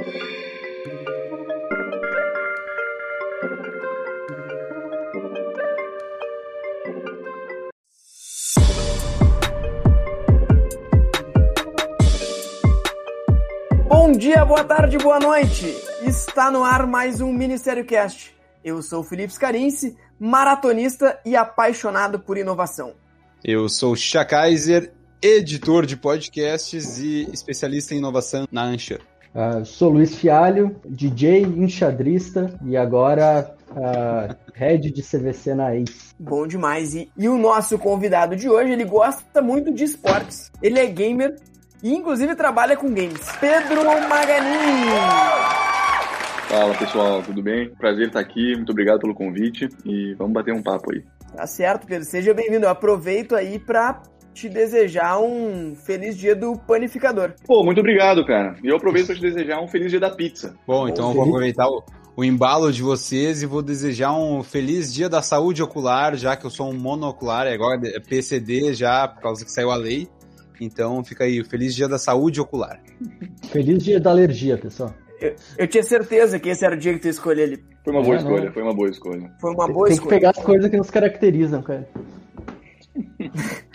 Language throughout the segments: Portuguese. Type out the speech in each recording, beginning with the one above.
Bom dia, boa tarde, boa noite. Está no ar mais um Ministério Cast. Eu sou o Felipe Scarinci, maratonista e apaixonado por inovação. Eu sou o Kaiser, editor de podcasts e especialista em inovação na Anchor. Uh, sou Luiz Fialho, DJ enxadrista e agora uh, head de CVC na Ace. Bom demais. E, e o nosso convidado de hoje, ele gosta muito de esportes. Ele é gamer e inclusive trabalha com games. Pedro Maganin! Fala pessoal, tudo bem? Prazer estar aqui, muito obrigado pelo convite e vamos bater um papo aí. Tá certo, Pedro, seja bem-vindo. Eu aproveito aí para te desejar um feliz dia do panificador. Pô, muito obrigado, cara. E eu aproveito para te desejar um feliz dia da pizza. Bom, então eu vou aproveitar o, o embalo de vocês e vou desejar um feliz dia da saúde ocular, já que eu sou um monocular, é agora é PCD já, por causa que saiu a lei. Então fica aí, feliz dia da saúde ocular. Feliz dia da alergia, pessoal. Eu, eu, tinha certeza que esse era o dia que tu escolheu ele. Foi uma boa é, escolha, não. foi uma boa escolha. Foi uma boa Tem escolha. que pegar as coisas que nos caracterizam, cara.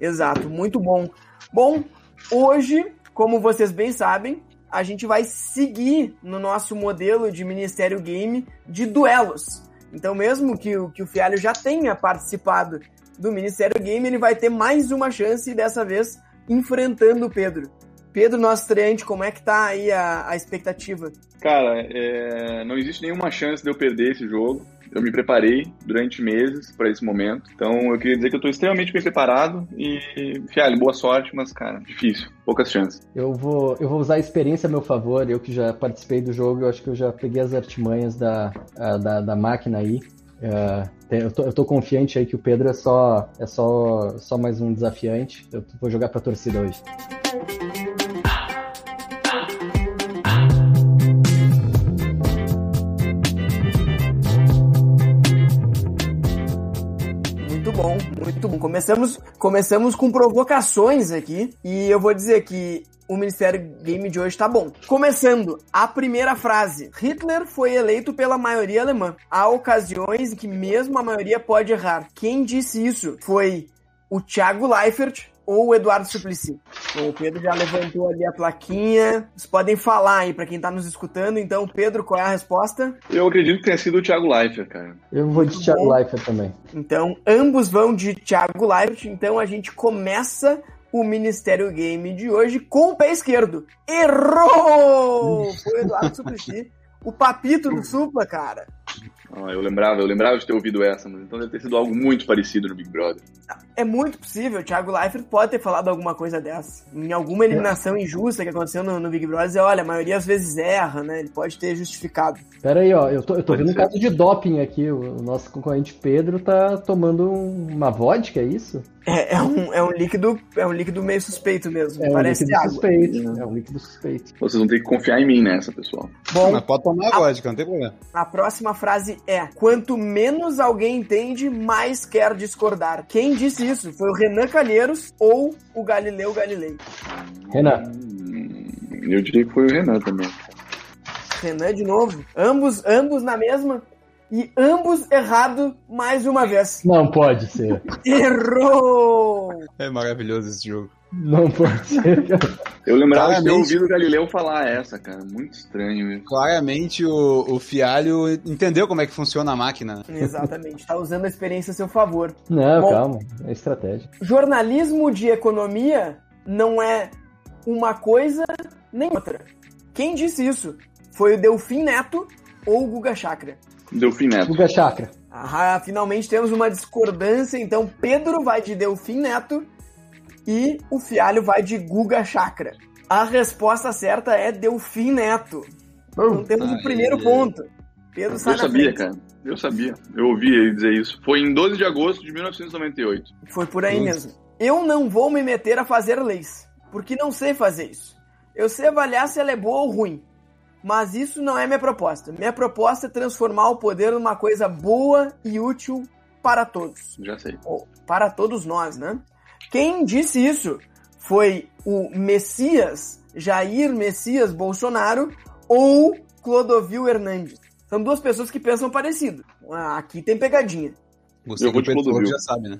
Exato, muito bom. Bom, hoje, como vocês bem sabem, a gente vai seguir no nosso modelo de Ministério Game de duelos. Então, mesmo que o, que o Fialho já tenha participado do Ministério Game, ele vai ter mais uma chance dessa vez enfrentando o Pedro. Pedro, nosso estreante, como é que tá aí a, a expectativa? Cara, é, não existe nenhuma chance de eu perder esse jogo. Eu me preparei durante meses para esse momento. Então eu queria dizer que eu estou extremamente bem preparado e, Fialho, boa sorte, mas, cara, difícil, poucas chances. Eu vou, eu vou usar a experiência a meu favor. Eu que já participei do jogo, eu acho que eu já peguei as artimanhas da, da, da máquina aí. Uh, eu, tô, eu tô confiante aí que o Pedro é só, é só, só mais um desafiante. Eu vou jogar pra torcida hoje. Bom, muito bom. Começamos, começamos com provocações aqui e eu vou dizer que o Ministério Game de hoje tá bom. Começando, a primeira frase. Hitler foi eleito pela maioria alemã. Há ocasiões em que mesmo a maioria pode errar. Quem disse isso foi o Thiago Leifert ou o Eduardo Suplicy. Bom, o Pedro já levantou ali a plaquinha. Vocês podem falar aí para quem tá nos escutando. Então, Pedro, qual é a resposta? Eu acredito que tenha sido o Thiago Leifert, cara. Eu vou de Thiago bom. Leifert também. Então, ambos vão de Thiago Leifert. Então, a gente começa o Ministério Game de hoje com o pé esquerdo. Errou! Foi o Eduardo Suplicy. O papito do Supla, cara. Ah, eu lembrava, eu lembrava de ter ouvido essa, mas então deve ter sido algo muito parecido no Big Brother. É muito possível, o Thiago Leifert pode ter falado alguma coisa dessa. Em alguma eliminação injusta que aconteceu no, no Big Brother, olha, a maioria às vezes erra, né? Ele pode ter justificado. Pera aí, ó, eu tô, eu tô vendo um caso de doping aqui. O nosso concorrente Pedro tá tomando uma vodka, é isso? É, é, um, é um líquido, é um líquido meio suspeito mesmo. É parece um líquido água. suspeito. É um líquido suspeito. Vocês vão ter que confiar em mim nessa, pessoal. Bom, mas pode tomar a vodka, não tem problema. A próxima frase é: quanto menos alguém entende, mais quer discordar. Quem disse isso? Foi o Renan Calheiros ou o Galileu Galilei? Renan. Hum, eu diria que foi o Renan também. Renan de novo. Ambos, ambos na mesma. E ambos errado mais uma vez. Não pode ser. Errou! É maravilhoso esse jogo. Não pode ser. Eu lembrava de ter Claramente. ouvido o Galileu falar essa, cara. Muito estranho mesmo. Claramente o, o Fialho entendeu como é que funciona a máquina. Exatamente, tá usando a experiência a seu favor. Não, Bom. calma. É estratégia. Jornalismo de economia não é uma coisa nem outra. Quem disse isso? Foi o Delfim Neto ou o Guga Chakra? Delfim Neto. Guga Chakra. Ah, finalmente temos uma discordância, então Pedro vai de Delfim Neto e o Fialho vai de Guga Chakra. A resposta certa é Delfim Neto. Então temos o primeiro ponto. Pedro Eu sabia, frente. cara. Eu sabia. Eu ouvi ele dizer isso. Foi em 12 de agosto de 1998. Foi por aí Hum. mesmo. Eu não vou me meter a fazer leis, porque não sei fazer isso. Eu sei avaliar se ela é boa ou ruim, mas isso não é minha proposta. Minha proposta é transformar o poder numa coisa boa e útil para todos. Já sei. Ou para todos nós, né? Quem disse isso foi o Messias, Jair Messias Bolsonaro, ou Clodovil Hernandes? São duas pessoas que pensam parecido. Ah, Aqui tem pegadinha. Você Eu vou de Clodovil. já sabe, né?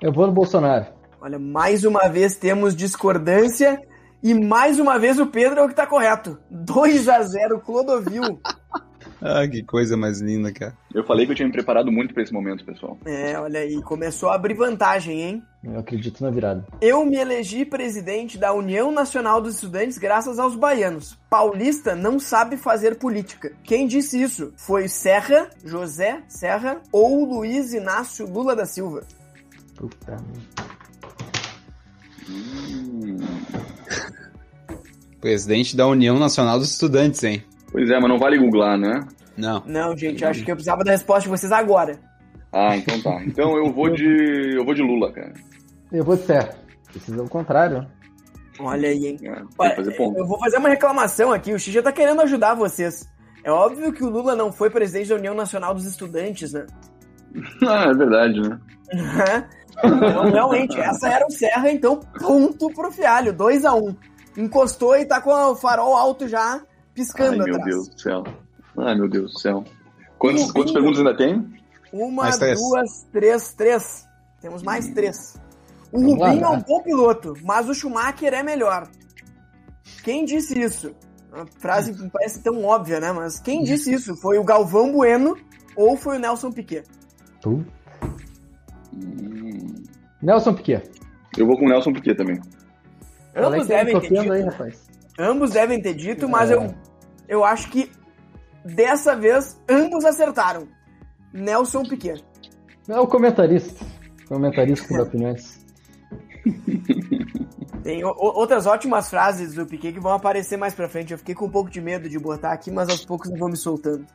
Eu vou no Bolsonaro. Olha, mais uma vez temos discordância e mais uma vez o Pedro é o que tá correto. 2 a 0 Clodovil. Ah, que coisa mais linda, cara. Eu falei que eu tinha me preparado muito pra esse momento, pessoal. É, olha aí, começou a abrir vantagem, hein? Eu acredito na virada. Eu me elegi presidente da União Nacional dos Estudantes graças aos baianos. Paulista não sabe fazer política. Quem disse isso? Foi Serra, José Serra ou Luiz Inácio Lula da Silva? Puta merda. Hum. Presidente da União Nacional dos Estudantes, hein? Pois é, mas não vale googlar, né? Não. Não, gente, eu acho que eu precisava da resposta de vocês agora. Ah, então tá. Então eu vou de. Eu vou de Lula, cara. Eu vou de Serra. Precisa o contrário. Olha aí, hein? É, Olha, que fazer ponto. eu vou fazer uma reclamação aqui. O X já tá querendo ajudar vocês. É óbvio que o Lula não foi presidente da União Nacional dos Estudantes, né? Ah, é verdade, né? Então, realmente, essa era o Serra, então ponto pro Fialho, 2 a 1 um. Encostou e tá com o farol alto já, Ai, piscando meu atrás. Deus do céu. Ai, meu Deus do céu. Quantas, perguntas ainda tem? Uma, Mais três. duas, três, três. Temos mais três. O Vamos lá, Rubinho é um né? bom piloto, mas o Schumacher é melhor. Quem disse isso? Uma frase que parece tão óbvia, né? Mas quem disse isso? Foi o Galvão Bueno ou foi o Nelson Piquet? Tu? Hum, Nelson Piquet. Eu vou com o Nelson Piquet também. Ambos devem ter dito. aí, rapaz. Ambos devem ter dito, mas É. eu, eu acho que dessa vez ambos acertaram. Nelson Piquet. É o comentarista. Comentarista da opiniões. Tem o- outras ótimas frases do Piquet que vão aparecer mais pra frente. Eu fiquei com um pouco de medo de botar aqui, mas aos poucos eu vou me soltando.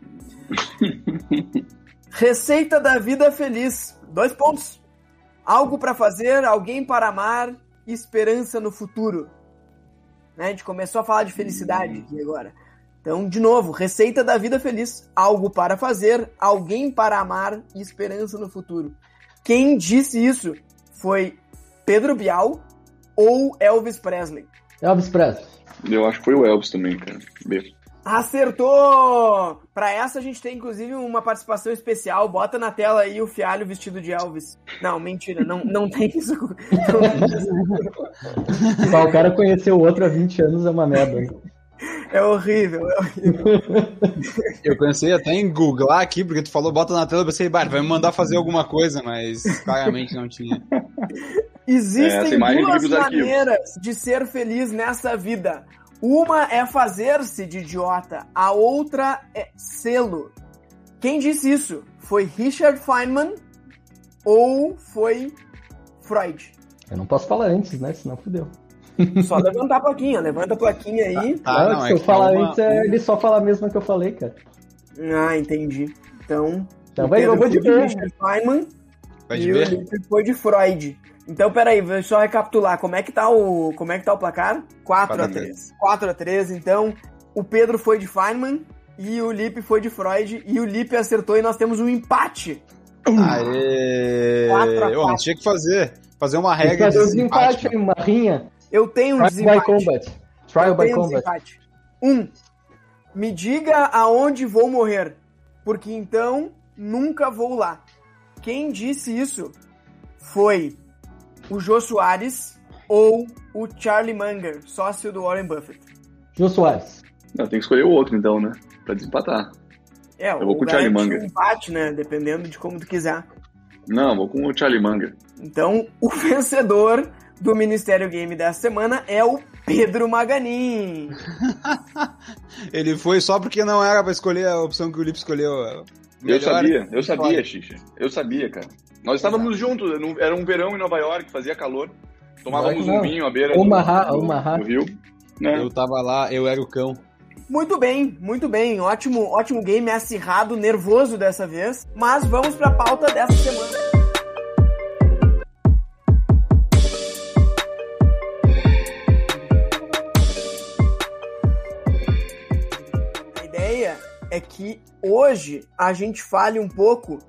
Receita da vida feliz. Dois pontos. Algo pra fazer, alguém para amar, esperança no futuro. Né? A gente começou a falar de felicidade aqui agora. Então, de novo, receita da vida feliz. Algo para fazer, alguém para amar e esperança no futuro. Quem disse isso foi Pedro Bial ou Elvis Presley. Elvis Presley. Eu acho que foi o Elvis também, cara. B. Acertou! Pra essa a gente tem inclusive uma participação especial. Bota na tela aí o Fialho vestido de Elvis. Não, mentira, não, não tem isso. Não tem isso. Só o cara conheceu o outro há 20 anos é uma merda. É horrível, é horrível. Eu pensei até em googlar aqui, porque tu falou bota na tela, eu pensei, vai me mandar fazer alguma coisa, mas claramente não tinha. Existem duas fica pros arquivos. maneiras de ser feliz nessa vida. Uma é fazer-se de idiota, a outra é sê-lo. Quem disse isso? Foi Richard Feynman ou foi Freud? Eu não posso falar antes, né? Senão fudeu. Só levantar a plaquinha, levanta a plaquinha aí. Ah, Ah, não, se é eu falar é uma- antes, é, ele só fala a mesma que eu falei, cara. Ah, entendi. Então, Então o vai, eu vou de foi de ver. Richard Feynman Vai e de o ver? Lipe foi de Freud. Então, peraí, vou só recapitular. Como é que tá o, como é que tá o placar? 4 a 3 4 a 3 então o Pedro foi de Feynman e o Lipe foi de Freud e o Lipe acertou e nós temos um empate. Aê! Quatro a Ô, quatro. tinha que fazer. Fazer uma regra de um desempate. desempate, uma rinha. Eu tenho um Trial by desempate. combat. Trial Eu by tenho combat. desempate. Um, me diga aonde vou morrer, porque então nunca vou lá. Quem disse isso foi o Jô Soares ou o Charlie Munger, sócio do Warren Buffett. Jô Soares. Não, tem que escolher o outro então, né? Pra desempatar. É, Eu vou ou com o Charlie Munger. um empate, né? Dependendo de como tu quiser. Não, vou com o Charlie Munger. Então, o vencedor do Ministério Game dessa semana é o Pedro Maganin. Ele foi só porque não era pra escolher a opção que o Lipe escolheu. Eu Melhor- sabia, eu sabia, Xixa. Eu sabia, cara. Nós estávamos juntos, era um verão em Nova York, fazia calor. Tomávamos Não. um vinho à beira Omaha, do, Omaha. do rio. Né? Eu tava lá, eu era o cão. Muito bem, muito bem. Ótimo, ótimo game acirrado, nervoso dessa vez. Mas vamos pra pauta dessa semana. A ideia é que hoje a gente fale um pouco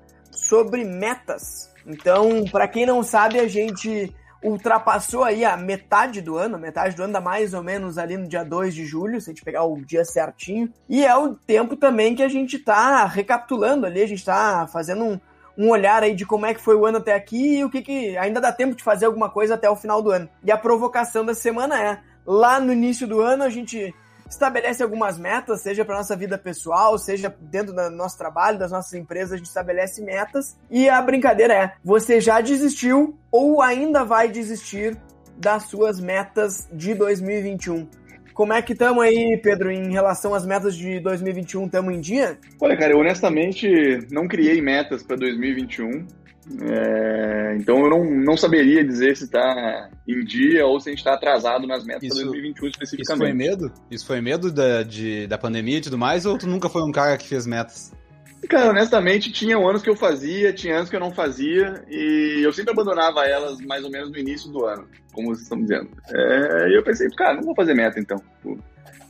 sobre metas. Então, para quem não sabe, a gente ultrapassou aí a metade do ano, metade do ano dá mais ou menos ali no dia 2 de julho, se a gente pegar o dia certinho. E é o tempo também que a gente tá recapitulando ali, a gente tá fazendo um, um olhar aí de como é que foi o ano até aqui e o que, que ainda dá tempo de fazer alguma coisa até o final do ano. E a provocação da semana é: lá no início do ano a gente estabelece algumas metas, seja para nossa vida pessoal, seja dentro do nosso trabalho, das nossas empresas, a gente estabelece metas. E a brincadeira é: você já desistiu ou ainda vai desistir das suas metas de 2021? Como é que estamos aí, Pedro, em relação às metas de 2021? Estamos em dia? Olha, cara, eu honestamente não criei metas para 2021. É, então eu não, não saberia dizer se está em dia ou se a gente está atrasado nas metas Isso- para 2021 Isso foi especificamente. medo? Isso foi medo da, de, da pandemia e tudo mais? Ou tu nunca foi um cara que fez metas? Cara, honestamente, tinha anos que eu fazia, tinha anos que eu não fazia, e eu sempre abandonava elas mais ou menos no início do ano, como vocês estão dizendo. É, e eu pensei, cara, não vou fazer meta então.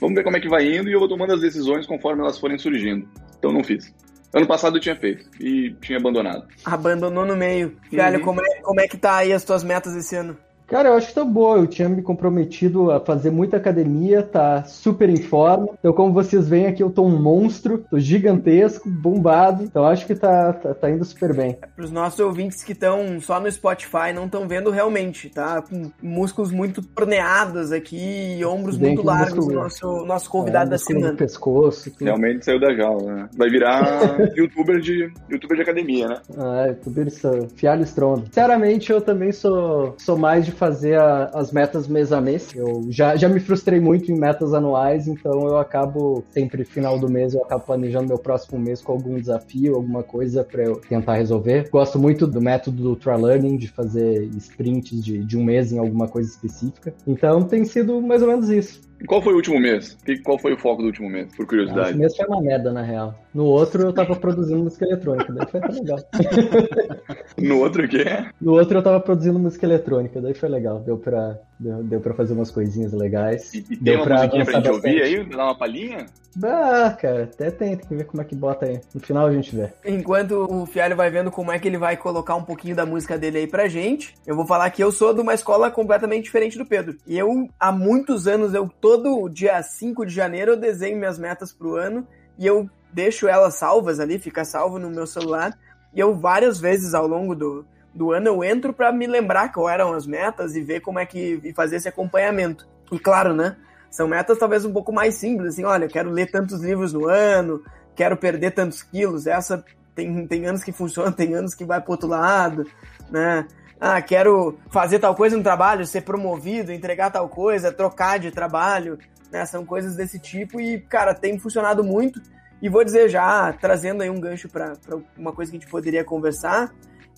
Vamos ver como é que vai indo e eu vou tomando as decisões conforme elas forem surgindo. Então não fiz. Ano passado eu tinha feito e tinha abandonado. Abandonou no meio. Velho, Uhum. como, é, como é que tá aí as tuas metas esse ano? Cara, eu acho que tá boa. Eu tinha me comprometido a fazer muita academia, tá super em forma. Então, como vocês veem aqui, eu tô um monstro, tô gigantesco, bombado. Então, acho que tá, tá, tá indo super bem. Para os nossos ouvintes que estão só no Spotify, não estão vendo realmente, tá? Com músculos muito torneados aqui e ombros Bem muito largos, o músculo- nosso, nosso convidado É, da semana. pescoço. tudo. Realmente saiu da jaula, né? Vai virar youtuber de, youtuber de academia, né? Ah, é, isso, fialho estrondo. Sinceramente, eu também sou, sou mais de fazer a- as metas mês a mês. Eu já, já me frustrei muito em metas anuais, então eu acabo, sempre final do mês, eu acabo planejando meu próximo mês com algum desafio, alguma coisa para eu tentar resolver. Gosto muito do método do Try Learning, de fazer sprints de, de um mês em alguma coisa específica. Então tem sido mais ou menos isso. Qual foi o último mês? Qual foi o foco do último mês, por Esse curiosidade? mês foi uma merda, na real. No outro eu tava produzindo música eletrônica, daí foi legal. No outro que No outro eu tava produzindo música eletrônica, daí foi legal. Deu pra, deu, deu pra fazer umas coisinhas legais. E, e tem Deu uma pra musiquinha pra gente ouvir bastante. aí? Dar uma palhinha? Ah, cara, até tem, tem que ver como é que bota aí. No final a gente vê. Enquanto o Fialho vai vendo como é que ele vai colocar um pouquinho da música dele aí pra gente, eu vou falar que eu sou de uma escola completamente diferente do Pedro. E eu, há muitos anos, eu todo dia 5 de janeiro eu desenho minhas metas pro ano e eu deixo elas salvas ali, fica salvo no meu celular. E eu várias vezes ao longo do, do ano eu entro pra me lembrar qual eram as metas e ver como é que e fazer esse acompanhamento. E claro, né? São metas talvez um pouco mais simples, assim, olha, quero ler tantos livros no ano, quero perder tantos quilos, essa tem, tem anos que funciona, tem anos que vai pro outro lado, né? Ah, quero fazer tal coisa no trabalho, ser promovido, entregar tal coisa, trocar de trabalho, né? São coisas desse tipo e, cara, tem funcionado muito. E vou dizer já, trazendo aí um gancho para uma coisa que a gente poderia conversar,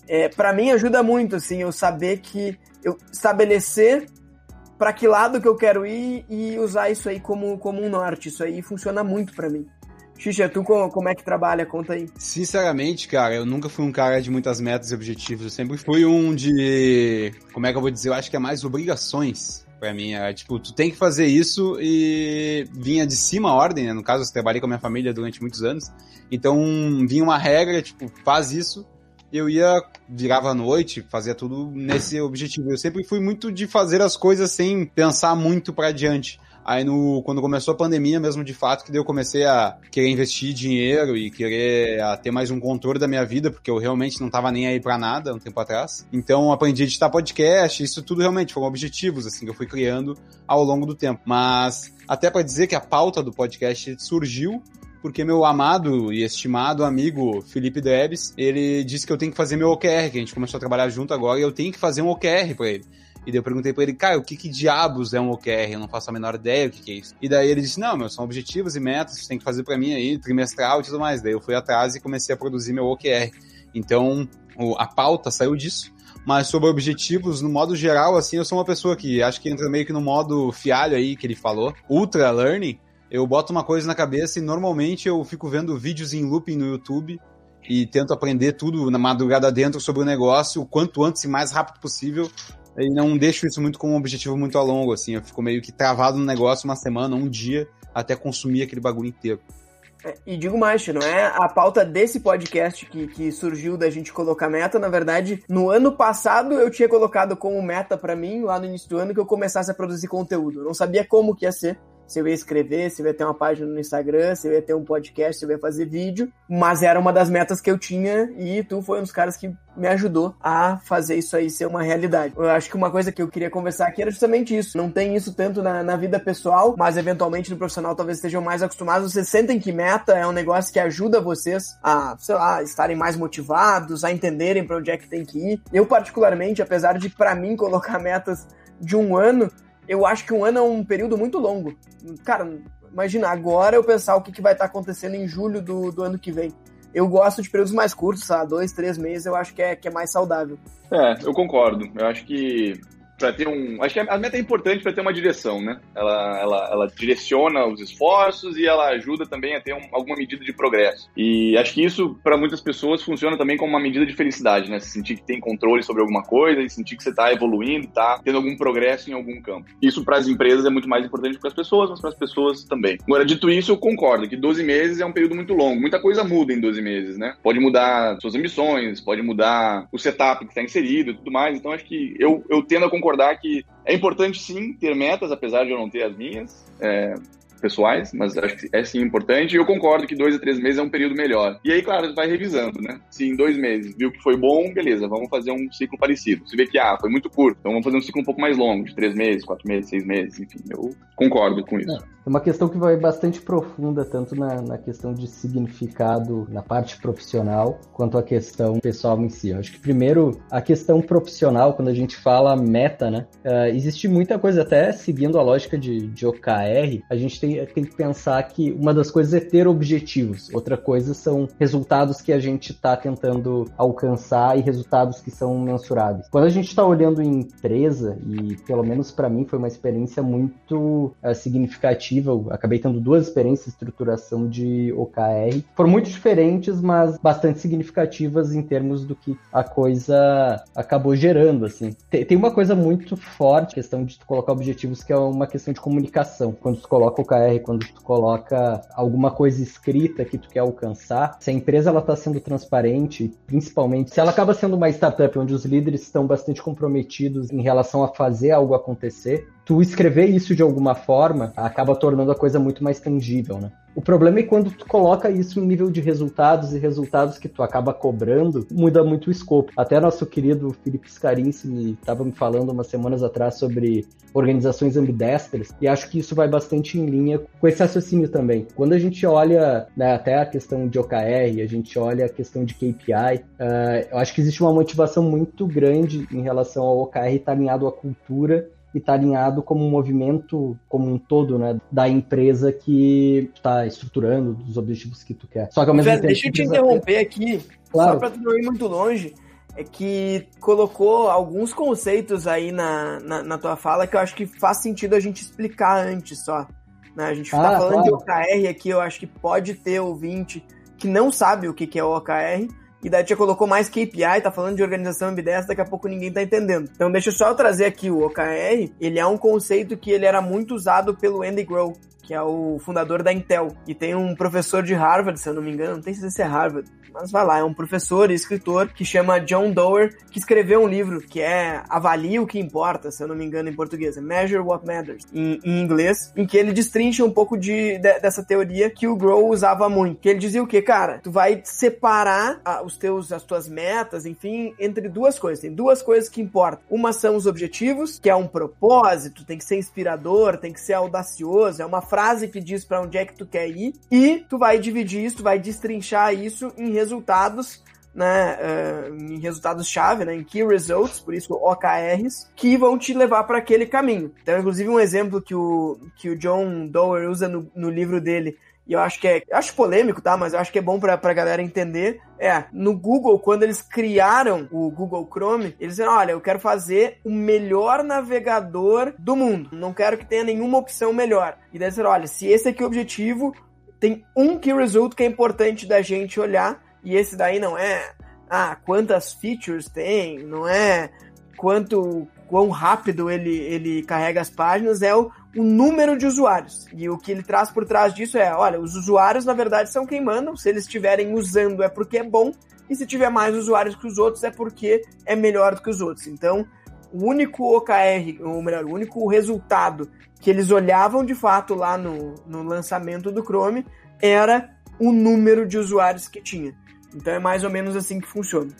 é, para mim ajuda muito, assim, eu saber que eu estabelecer para que lado que eu quero ir e usar isso aí como, como um norte. Isso aí funciona muito para mim. Xixa, tu co- como é que trabalha? Conta aí. Sinceramente, cara, eu nunca fui um cara de muitas metas e objetivos. Eu sempre fui um de. Como é que eu vou dizer? Eu acho que é mais obrigações pra mim. É, tipo, tu tem que fazer isso e vinha de cima a ordem, né? No caso, eu trabalhei com a minha família durante muitos anos. Então, vinha uma regra, tipo, faz isso. Eu ia, virava à noite, fazia tudo nesse objetivo. Eu sempre fui muito de fazer as coisas sem pensar muito pra adiante. Aí no, quando começou a pandemia mesmo, de fato, que daí eu comecei a querer investir dinheiro e querer ter mais um controle da minha vida, porque eu realmente não tava nem aí pra nada um tempo atrás. Então aprendi a editar podcast, isso tudo realmente foram objetivos, assim, que eu fui criando ao longo do tempo. Mas até pra dizer que a pauta do podcast surgiu porque meu amado e estimado amigo Felipe Debs, ele disse que eu tenho que fazer meu OKR, que a gente começou a trabalhar junto agora, e eu tenho que fazer um OKR pra ele. E daí eu perguntei pra ele, cara, o que que diabos é um OKR? Eu não faço a menor ideia do que, que é isso. E daí ele disse, não, meu, são objetivos e metas que você tem que fazer pra mim aí, trimestral e tudo mais. Daí eu fui atrás e comecei a produzir meu OKR. Então, a pauta saiu disso. Mas sobre objetivos, no modo geral, assim, eu sou uma pessoa que acho que entra meio que no modo fialho aí que ele falou, ultra learning. Eu boto uma coisa na cabeça e normalmente eu fico vendo vídeos em looping no YouTube e tento aprender tudo na madrugada dentro sobre o negócio o quanto antes e mais rápido possível. E não deixo isso muito como um objetivo muito a longo, assim. Eu fico meio que travado no negócio uma semana, um dia, até consumir aquele bagulho inteiro. É, e digo mais, não é a pauta desse podcast que, que surgiu da gente colocar meta. Na verdade, no ano passado eu tinha colocado como meta para mim, lá no início do ano, que eu começasse a produzir conteúdo. Eu não sabia como que ia ser se eu ia escrever, se eu ia ter uma página no Instagram, se eu ia ter um podcast, se eu ia fazer vídeo, mas era uma das metas que eu tinha e tu foi um dos caras que me ajudou a fazer isso aí ser uma realidade. Eu acho que uma coisa que eu queria conversar aqui era justamente isso. Não tem isso tanto na, na vida pessoal, mas eventualmente no profissional talvez estejam mais acostumados. Vocês sentem que meta é um negócio que ajuda vocês a, sei lá, estarem mais motivados, a entenderem para onde é que tem que ir. Eu, particularmente, apesar de para mim colocar metas de um ano, eu acho que um ano é um período muito longo. Cara, imagina, agora eu pensar o que, que vai estar acontecendo em julho do, do ano que vem. Eu gosto de períodos mais curtos, sabe? Dois, três meses, eu acho que é, que é mais saudável. É, eu concordo. Eu acho que para ter um. Acho que a meta é importante para ter uma direção, né? Ela, ela, ela direciona os esforços e ela ajuda também a ter um, alguma medida de progresso. E acho que isso, para muitas pessoas, funciona também como uma medida de felicidade, né? Se sentir que tem controle sobre alguma coisa e sentir que você está evoluindo, está tendo algum progresso em algum campo. Isso para as empresas é muito mais importante que para as pessoas, mas para as pessoas também. Agora, dito isso, eu concordo que 12 meses é um período muito longo. Muita coisa muda em 12 meses, né? Pode mudar suas ambições, pode mudar o setup que está inserido e tudo mais. Então, acho que eu, eu tendo a concordar concordar que é importante sim ter metas, apesar de eu não ter as minhas. É, pessoais, mas acho que é sim importante. E eu concordo que dois a três meses é um período melhor. E aí, claro, vai revisando, né? Se em dois meses viu que foi bom, beleza, vamos fazer um ciclo parecido. Se vê que, ah, foi muito curto, então vamos fazer um ciclo um pouco mais longo, de três meses, quatro meses, seis meses, enfim, eu concordo com isso. É uma questão que vai bastante profunda, tanto na, na questão de significado na parte profissional, quanto a questão pessoal em si. Eu acho que primeiro, a questão profissional, quando a gente fala meta, né? Uh, existe muita coisa, até seguindo a lógica de, de OKR, a gente tem tem, que pensar que uma das coisas é ter objetivos, outra coisa são resultados que a gente está tentando alcançar e resultados que são mensuráveis. Quando a gente está olhando em empresa, e pelo menos para mim foi uma experiência muito uh, significativa, eu acabei tendo duas experiências de estruturação de OKR, foram muito diferentes, mas bastante significativas em termos do que a coisa acabou gerando, assim. Tem, uma coisa muito forte, questão de colocar objetivos, que é uma questão de comunicação. Quando tu coloca OKR quando tu coloca alguma coisa escrita que tu quer alcançar, se a empresa ela está sendo transparente, principalmente se ela acaba sendo uma startup onde os líderes estão bastante comprometidos em relação a fazer algo acontecer, tu escrever isso de alguma forma acaba tornando a coisa muito mais tangível, né? O problema é quando tu coloca isso em nível de resultados e resultados que tu acaba cobrando, muda muito o escopo. Até nosso querido Felipe Scarinci estava me falando umas semanas atrás sobre organizações ambidestras, e acho que isso vai bastante em linha com esse raciocínio também. Quando a gente olha né, até a questão de OKR, a gente olha a questão de KPI, uh, eh, eu acho que existe uma motivação muito grande em relação ao OKR estar alinhado à cultura e está alinhado como um movimento como um todo, né, da empresa que está estruturando os objetivos que tu quer. Só que ao mesmo Velho, tempo. Deixa eu te interromper aqui, claro. só para tu não ir muito longe. É que colocou alguns conceitos aí na, na, na, tua fala que eu acho que faz sentido a gente explicar antes só. Né? A gente está ah, falando claro. de OKR aqui, eu acho que pode ter ouvinte que não sabe o que, que é OKR, e daí já colocou mais KPI, tá falando de organização ambidestra, daqui a pouco ninguém tá entendendo. Então deixa eu só trazer aqui o OKR, ele é um conceito que ele era muito usado pelo Andy Grove, que é o fundador da Intel. E tem um professor de Harvard, se eu não me engano, não tem certeza se é Harvard, mas vai lá, é um professor e escritor que chama John Doerr, que escreveu um livro que é Avalie o que importa, se eu não me engano em português, é Measure What Matters, em, em inglês, em que ele destrincha um pouco de, de, dessa teoria que o Grow usava muito. Que ele dizia o que, cara? Tu vai separar a, os teus, as tuas metas, enfim, entre duas coisas. Tem duas coisas que importam. Uma são os objetivos, que é um propósito, tem que ser inspirador, tem que ser audacioso, é uma frase que diz para onde é que tu quer ir, e tu vai dividir isso, tu vai destrinchar isso em resultados né, uh, em resultados-chave, né, em key results, por isso OKRs, que vão te levar para aquele caminho. Então, inclusive, um exemplo que o, que o John Doerr usa no, no livro dele, e eu acho que é, acho polêmico, tá, mas eu acho que é bom pra, pra galera entender, é, no Google, quando eles criaram o Google Chrome, eles disseram, olha, eu quero fazer o melhor navegador do mundo, não quero que tenha nenhuma opção melhor. E daí disseram, olha, se esse aqui é o objetivo, tem um key result que é importante da gente olhar, e esse daí não é, ah, quantas features tem, não é quanto quão rápido ele, ele carrega as páginas, é o, o número de usuários. E o que ele traz por trás disso é, olha, os usuários na verdade são quem mandam, se eles estiverem usando é porque é bom, e se tiver mais usuários que os outros é porque é melhor do que os outros. Então, o único OKR, ou melhor, o único resultado que eles olhavam de fato lá no, no lançamento do Chrome era o número de usuários que tinha. Então é mais ou menos assim que funciona.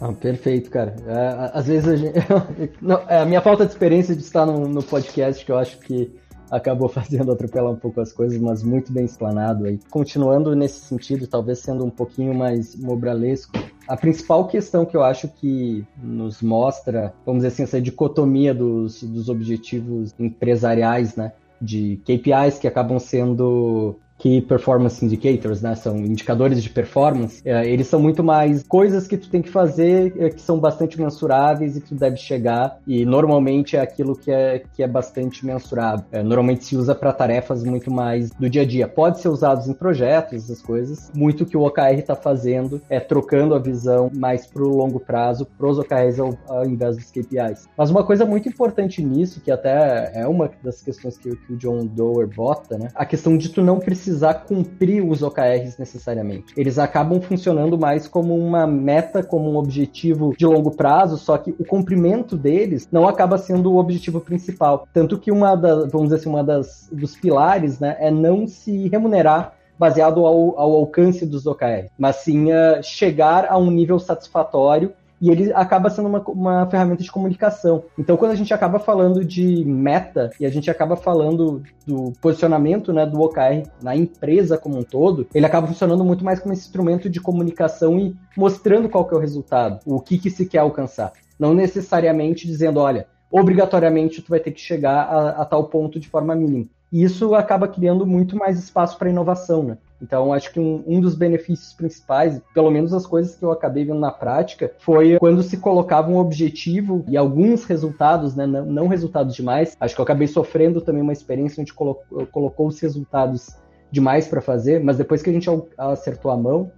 Ah, perfeito, cara. É, às vezes a, gente... Não, é a minha falta de experiência de estar no, no podcast que eu acho que acabou fazendo atropelar um pouco as coisas, mas muito bem explanado aí. Continuando nesse sentido, talvez sendo um pouquinho mais mobralesco, a principal questão que eu acho que nos mostra, vamos dizer assim, essa dicotomia dos, dos objetivos empresariais, né? De KPIs que acabam sendo Key Performance Indicators, né? São indicadores de performance. É, eles são muito mais coisas que tu tem que fazer é, que são bastante mensuráveis e que tu deve chegar. E normalmente é aquilo que é, que é bastante mensurável. É, normalmente se usa para tarefas muito mais do dia a dia. Pode ser usado em projetos, essas coisas. Muito que o OKR está fazendo é trocando a visão mais para o longo prazo, para os OKRs ao, ao, invés dos KPIs. Mas uma coisa muito importante nisso, que até é uma das questões que, que o John Doerr bota, né? A questão de tu não precisar precisar cumprir os OKRs necessariamente. Eles acabam funcionando mais como uma meta, como um objetivo de longo prazo, só que o cumprimento deles não acaba sendo o objetivo principal. Tanto que uma das, vamos dizer assim, uma das dos pilares, né, é não se remunerar baseado ao, ao alcance dos OKRs, mas sim uh, chegar a um nível satisfatório e ele acaba sendo uma, uma ferramenta de comunicação. Então, quando a gente acaba falando de meta e a gente acaba falando do posicionamento né, do OKR na empresa como um todo, ele acaba funcionando muito mais como esse instrumento de comunicação e mostrando qual que é o resultado, o que, que se quer alcançar. Não necessariamente dizendo, olha, obrigatoriamente tu vai ter que chegar a, a tal ponto de forma mínima. E isso acaba criando muito mais espaço para inovação, né? Então, acho que um, um, dos benefícios principais, pelo menos as coisas que eu acabei vendo na prática, foi quando se colocava um objetivo e alguns resultados, né, não, não resultados demais. Acho que eu acabei sofrendo também uma experiência onde colocou, colocou os resultados demais para fazer, mas depois que a gente acertou a mão,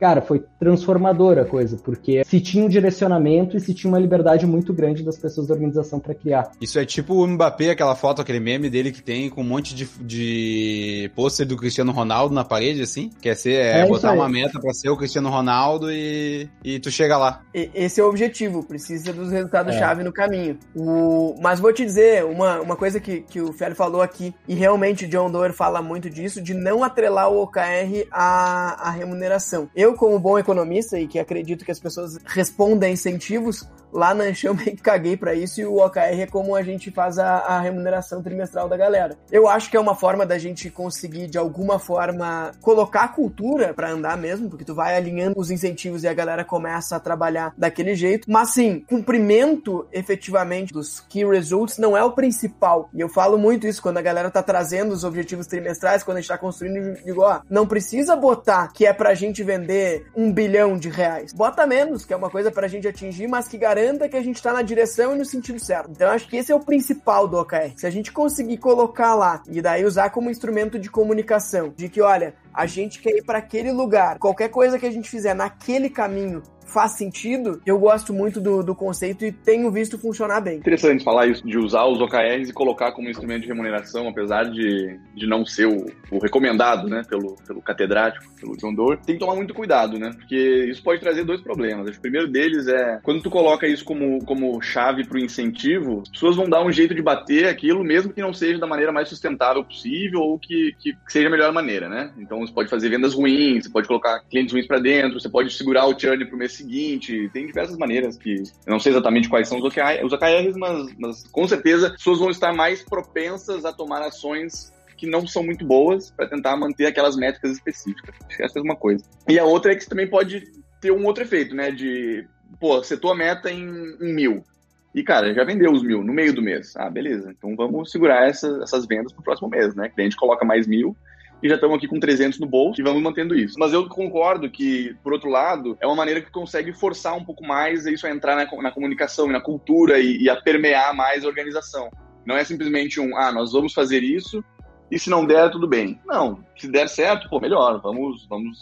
cara, foi transformadora a coisa, porque se tinha um direcionamento e se tinha uma liberdade muito grande das pessoas da organização para criar. Isso é tipo o Mbappé, aquela foto, aquele meme dele que tem com um monte de, de pôster do Cristiano Ronaldo na parede, assim. Quer ser, é, é botar uma meta para ser o Cristiano Ronaldo e, e tu chega lá. E, esse é o objetivo, precisa dos resultados-chave é. no caminho. O, mas vou te dizer, uma, uma coisa que, que o Félio falou aqui, e realmente o John Doerr fala muito disso, de não atrelar o OKR à, à remuneração. Eu eu, como bom economista e que acredito que as pessoas respondam a incentivos, lá na Anchão meio que caguei para isso e o OKR é como a gente faz a, a, remuneração trimestral da galera. Eu acho que é uma forma da gente conseguir, de alguma forma, colocar a cultura para andar mesmo, porque tu vai alinhando os incentivos e a galera começa a trabalhar daquele jeito. Mas sim, cumprimento efetivamente dos key results não é o principal. E eu falo muito isso quando a galera tá trazendo os objetivos trimestrais, quando a gente tá construindo, digo, ó, não precisa botar que é pra gente vender um bilhão de reais. Bota menos, que é uma coisa pra gente atingir, mas que garanta que a gente tá na direção e no sentido certo. Então acho que esse é o principal do OKR. Se a gente conseguir colocar lá e daí usar como instrumento de comunicação, de que olha, a gente quer ir para aquele lugar, qualquer coisa que a gente fizer naquele caminho faz sentido, eu gosto muito do, do conceito e tenho visto funcionar bem. Interessante falar isso, de usar os OKRs e colocar como instrumento de remuneração, apesar de, de não ser o, o recomendado, né, pelo, pelo catedrático, pelo John Doerr, tem que tomar muito cuidado, né, porque isso pode trazer dois problemas. O primeiro deles é, quando tu coloca isso como, como chave o incentivo, as pessoas vão dar um jeito de bater aquilo, mesmo que não seja da maneira mais sustentável possível ou que, que seja a melhor maneira, né? Então você pode fazer vendas ruins, você pode colocar clientes ruins para dentro, você pode segurar o churn pro mês seguinte, tem diversas maneiras que eu não sei exatamente quais são os OKRs, mas, mas com certeza as pessoas vão estar mais propensas a tomar ações que não são muito boas para tentar manter aquelas métricas específicas. Essa é uma coisa. E a outra é que você também pode ter um outro efeito, né? De, pô, setou a meta em, em mil. E, cara, já vendeu os mil no meio do mês. Ah, beleza. Então vamos segurar essa, essas vendas pro próximo mês, né? A gente coloca mais mil e já estamos aqui com 300 no bolso e vamos mantendo isso. Mas eu concordo que, por outro lado, é uma maneira que consegue forçar um pouco mais isso a entrar na, na comunicação e na cultura e, e a permear mais a organização. Não é simplesmente um, ah, nós vamos fazer isso e se não der, tudo bem. Não, se der certo, pô, melhor, vamos, vamos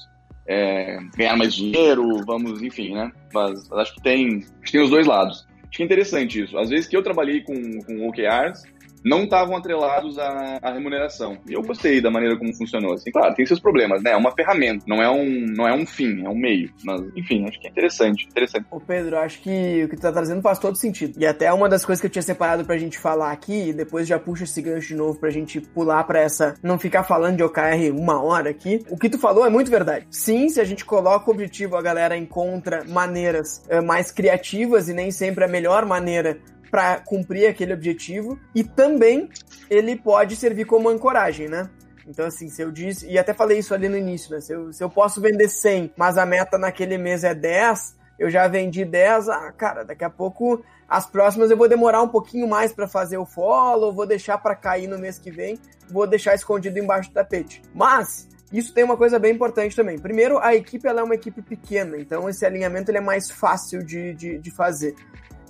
é, ganhar mais dinheiro, vamos, enfim, né? Mas, mas acho que tem, acho que tem os dois lados. Acho que é interessante isso. Às vezes que eu trabalhei com, com OKRs, não estavam atrelados à, à, remuneração. E eu gostei da maneira como funcionou. Assim, claro, tem seus problemas, né? É uma ferramenta, não é um, não é um fim, é um meio. Mas, enfim, acho que é interessante, interessante. Ô Pedro, acho que o que tu tá trazendo faz todo sentido. E até uma das coisas que eu tinha separado pra gente falar aqui, e depois já puxa esse gancho de novo pra gente pular pra essa, não ficar falando de OKR uma hora aqui. O que tu falou é muito verdade. Sim, se a gente coloca o objetivo, a galera encontra maneiras é, mais criativas e nem sempre a melhor maneira para cumprir aquele objetivo e também ele pode servir como ancoragem, né? Então, assim, se eu disse, e até falei isso ali no início, né? Se eu, se eu posso vender 100, mas a meta naquele mês é 10, eu já vendi 10, ah, cara, daqui a pouco as próximas eu vou demorar um pouquinho mais para fazer o follow, vou deixar para cair no mês que vem, vou deixar escondido embaixo do tapete. Mas isso tem uma coisa bem importante também. Primeiro, a equipe ela é uma equipe pequena, então esse alinhamento ele é mais fácil de, de, de fazer.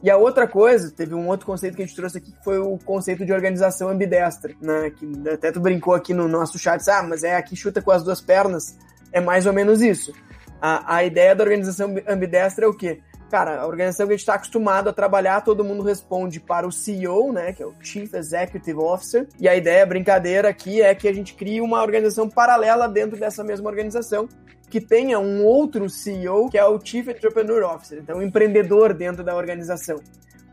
E a outra coisa, teve um outro conceito que a gente trouxe aqui, que foi o conceito de organização ambidestra, né? Que até tu brincou aqui no nosso chat, ah, mas é aqui chuta com as duas pernas. É mais ou menos isso. A, a ideia da organização ambidestra é o quê? Cara, a organização que a gente está acostumado a trabalhar, todo mundo responde para o CEO, né, que é o Chief Executive Officer, e a ideia, a brincadeira aqui é que a gente crie uma organização paralela dentro dessa mesma organização, que tenha um outro CEO, que é o Chief Entrepreneur Officer, então empreendedor dentro da organização.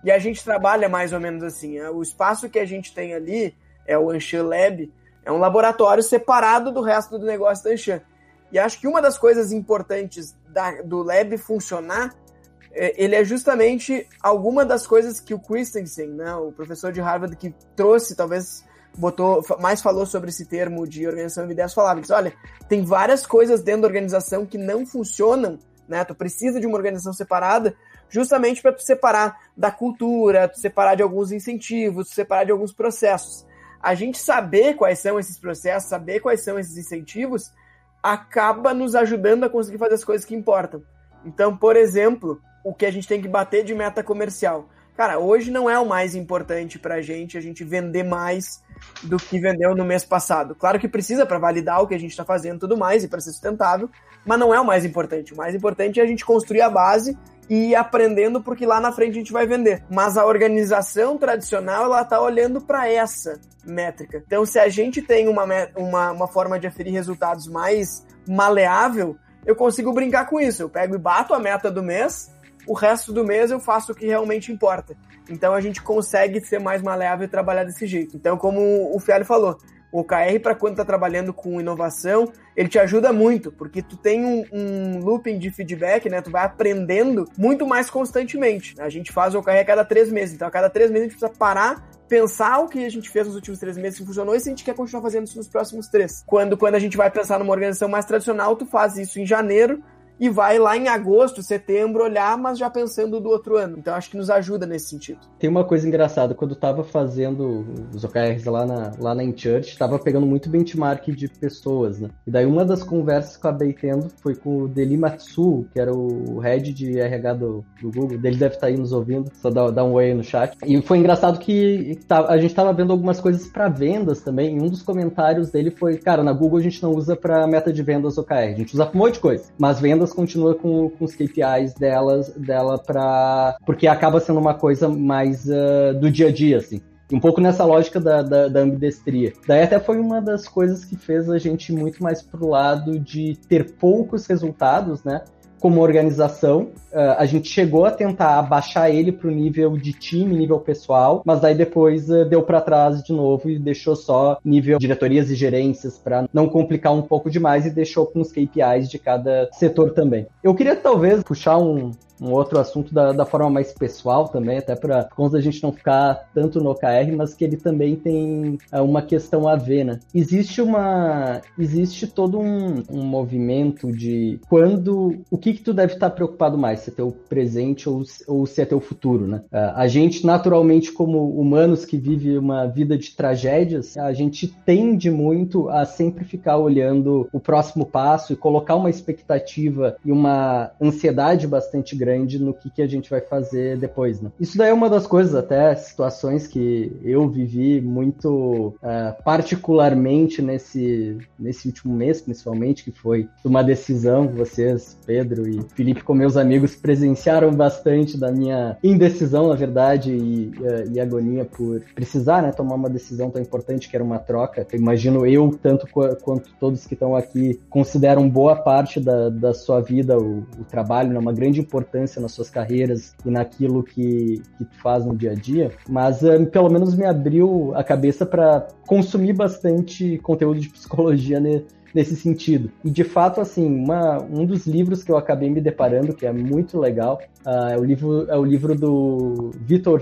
E a gente trabalha mais ou menos assim. Né? O espaço que a gente tem ali é o Anshan Lab, é um laboratório separado do resto do negócio da Anshan. E acho que uma das coisas importantes da, do Lab funcionar, é, ele é justamente alguma das coisas que o Christensen, né, o professor de Harvard que trouxe, talvez botou, mais falou sobre esse termo de organização de ideias, falava, disse, olha, tem várias coisas dentro da organização que não funcionam, né? Tu precisa de uma organização separada, justamente para tu separar da cultura, tu separar de alguns incentivos, tu separar de alguns processos. A gente saber quais são esses processos, saber quais são esses incentivos, acaba nos ajudando a conseguir fazer as coisas que importam. Então, por exemplo, o que a gente tem que bater de meta comercial. Cara, hoje não é o mais importante pra gente a gente vender mais do que vendeu no mês passado. Claro que precisa para validar o que a gente está fazendo e tudo mais e para ser sustentável, mas não é o mais importante. O mais importante é a gente construir a base e ir aprendendo porque lá na frente a gente vai vender. Mas a organização tradicional ela está olhando para essa métrica. Então, se a gente tem uma, uma, uma forma de aferir resultados mais maleável, eu consigo brincar com isso. Eu pego e bato a meta do mês o resto do mês eu faço o que realmente importa. Então a gente consegue ser mais maleável e trabalhar desse jeito. Então, como o Fialho falou, o OKR, para quando tá trabalhando com inovação, ele te ajuda muito, porque tu tem um, um, looping de feedback, né? Tu vai aprendendo muito mais constantemente. A gente faz o OKR a cada três meses, então a cada três meses a gente precisa parar, pensar o que a gente fez nos últimos três meses, se funcionou, e se a gente quer continuar fazendo isso nos próximos três. Quando, quando a gente vai pensar numa organização mais tradicional, tu faz isso em janeiro, e vai lá em agosto, setembro olhar, mas já pensando do outro ano. Então acho que nos ajuda nesse sentido. Tem uma coisa engraçada, quando eu tava fazendo os OKRs lá na, lá na InChurch, tava pegando muito benchmark de pessoas, né? E daí uma das conversas que eu acabei tendo foi com o Deli Matsu, que era o head de RH do, do Google. Ele deve estar tá aí nos ouvindo, só dá, dá um oi no chat. E foi engraçado que tá, a gente tava vendo algumas coisas para vendas também. E um dos comentários dele foi, cara, na Google a gente não usa para meta de vendas OKR, a gente usa pra um monte de coisa, mas vendas continua com, com os KPIs delas, dela para porque acaba sendo uma coisa mais uh, do dia a dia, assim. Um pouco nessa lógica da, da, da, ambidestria. Daí até foi uma das coisas que fez a gente muito mais pro lado de ter poucos resultados, né? Como organização. Uh, a gente chegou a tentar baixar ele para o nível de time, nível pessoal, mas aí depois uh, deu para trás de novo e deixou só nível diretorias e gerências para não complicar um pouco demais e deixou com os KPIs de cada setor também. Eu queria talvez puxar um, um outro assunto da, da forma mais pessoal também, até para a gente não ficar tanto no OKR, mas que ele também tem uh, uma questão a ver, né? Existe uma, existe todo um, um movimento de quando, o que que tu deve estar preocupado mais, se é teu presente ou, ou se é teu futuro, né? Uh, a gente, naturalmente, como humanos que vive uma vida de tragédias, a gente tende muito a sempre ficar olhando o próximo passo e colocar uma expectativa e uma ansiedade bastante grande grande no que, que a gente vai fazer depois, né? Isso daí é uma das coisas, até situações que eu vivi muito uh, particularmente nesse, nesse último mês, principalmente, que foi uma decisão que vocês, Pedro e Felipe, com meus amigos, presenciaram bastante da minha indecisão, na verdade, e, uh, e agonia por precisar, né, tomar uma decisão tão importante que era uma troca. Eu imagino eu, tanto quanto todos que estão aqui, consideram boa parte da, da sua vida o, o trabalho, né, uma grande importância nas suas carreiras e naquilo que, que tu faz no dia a dia, mas uh, pelo menos me abriu a cabeça para consumir bastante conteúdo de psicologia né, nesse sentido. E de fato, assim, uma, um dos livros que eu acabei me deparando, que é muito legal, uh, é, o livro, é o livro do Viktor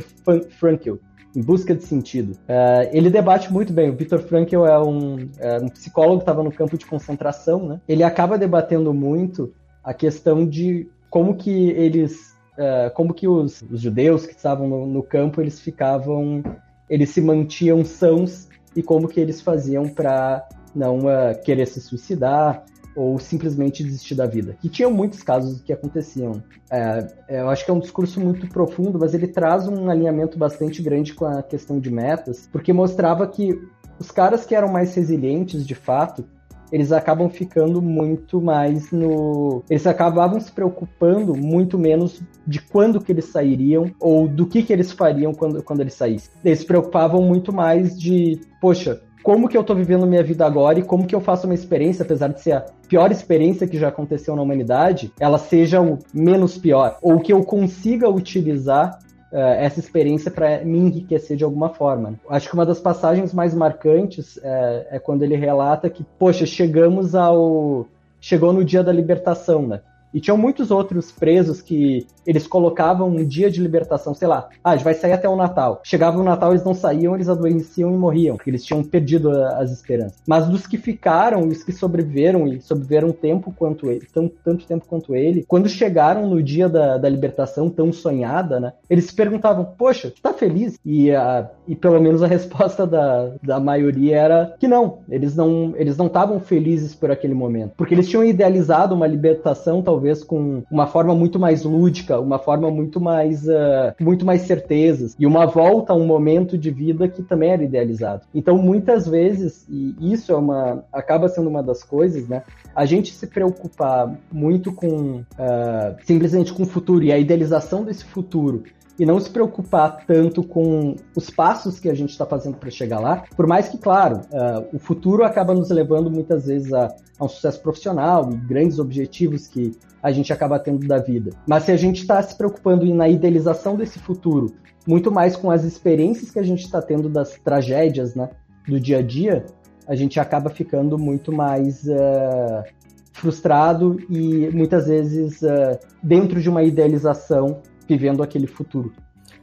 Frankl, em busca de sentido. Uh, ele debate muito bem. O Viktor Frankl é um, é um psicólogo que estava no campo de concentração, né? Ele acaba debatendo muito a questão de como que eles, uh, como que os, os judeus que estavam no, no, campo eles ficavam, eles se mantinham sãos e como que eles faziam para não uh, querer se suicidar ou simplesmente desistir da vida. Que tinham muitos casos que aconteciam. É, é, eu acho que é um discurso muito profundo, mas ele traz um alinhamento bastante grande com a questão de metas, porque mostrava que os caras que eram mais resilientes, de fato, eles acabam ficando muito mais no. Eles acabavam se preocupando muito menos de quando que eles sairiam ou do que que eles fariam quando, quando eles saíssem. Eles se preocupavam muito mais de, poxa, como que eu tô vivendo minha vida agora e como que eu faço uma experiência, apesar de ser a pior experiência que já aconteceu na humanidade, ela seja o menos pior, ou que eu consiga utilizar essa experiência para me enriquecer de alguma forma. Acho que uma das passagens mais marcantes é, é quando ele relata que, poxa, chegamos ao chegou no dia da libertação, né? E tinham muitos outros presos que eles colocavam um dia de libertação, sei lá, ah, vai sair até o Natal. Chegava o Natal, eles não saíam, eles adoeciam e morriam, porque eles tinham perdido as esperanças. Mas dos que ficaram, os que sobreviveram e sobreviveram tempo quanto ele, tão, tanto tempo quanto ele, quando chegaram no dia da, da libertação tão sonhada, né, eles se perguntavam, poxa, tu tá feliz? E, a, e pelo menos a resposta da, da maioria era que não, eles não eles não estavam felizes por aquele momento, porque eles tinham idealizado uma libertação talvez talvez com uma forma muito mais lúdica, uma forma muito mais, uh, muito mais certezas e uma volta a um momento de vida que também era idealizado. Então, muitas vezes, e isso é uma, acaba sendo uma das coisas, né? A gente se preocupar muito com uh, simplesmente com o futuro e a idealização desse futuro e não se preocupar tanto com os passos que a gente está fazendo para chegar lá, por mais que, claro, uh, o futuro acaba nos levando muitas vezes a, a, um sucesso profissional e grandes objetivos que a gente acaba tendo da vida. Mas se a gente está se preocupando na idealização desse futuro, muito mais com as experiências que a gente está tendo das tragédias né, do dia a dia, a gente acaba ficando muito mais uh, frustrado e muitas vezes uh, dentro de uma idealização vivendo aquele futuro.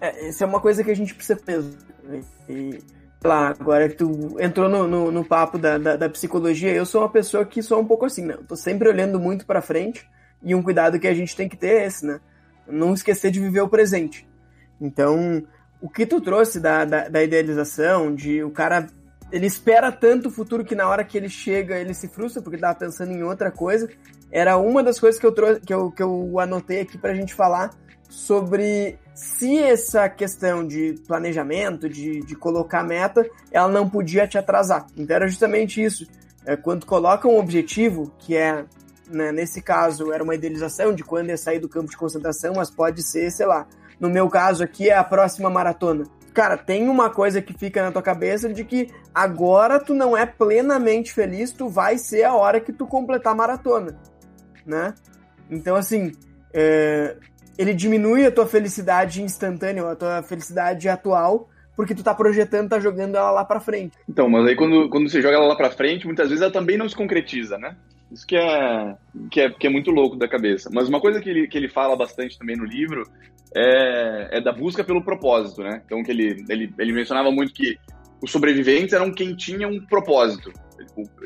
É, isso é uma coisa que a gente precisa peso. E, lá, agora que tu entrou no, no, no papo da, da, da, psicologia, eu sou uma pessoa que sou um pouco assim, né? Eu tô sempre olhando muito para frente e um cuidado que a gente tem que ter é esse, né? Não esquecer de viver o presente. Então, o que tu trouxe da, da, da idealização, de o cara ele espera tanto o futuro que na hora que ele chega ele se frustra porque tava pensando em outra coisa. Era uma das coisas que eu trouxe, que eu, que eu anotei aqui pra gente falar sobre se essa questão de planejamento, de, de colocar meta, ela não podia te atrasar. Então era justamente isso. É, quando coloca um objetivo, que é, né, nesse caso, era uma idealização de quando ia sair do campo de concentração, mas pode ser, sei lá, no meu caso aqui é a próxima maratona. Cara, tem uma coisa que fica na tua cabeça de que agora tu não é plenamente feliz, tu vai ser a hora que tu completar a maratona, né? Então, assim, é, ele diminui a tua felicidade instantânea, a tua felicidade atual, porque tu tá projetando, tá jogando ela lá para frente. Então, mas aí quando, quando você joga ela lá para frente, muitas vezes ela também não se concretiza, né? Isso que é, que é, que é muito louco da cabeça. Mas uma coisa que ele, que ele fala bastante também no livro é, é da busca pelo propósito, né? Então, que ele, ele, ele mencionava muito que os sobreviventes eram quem tinha um propósito,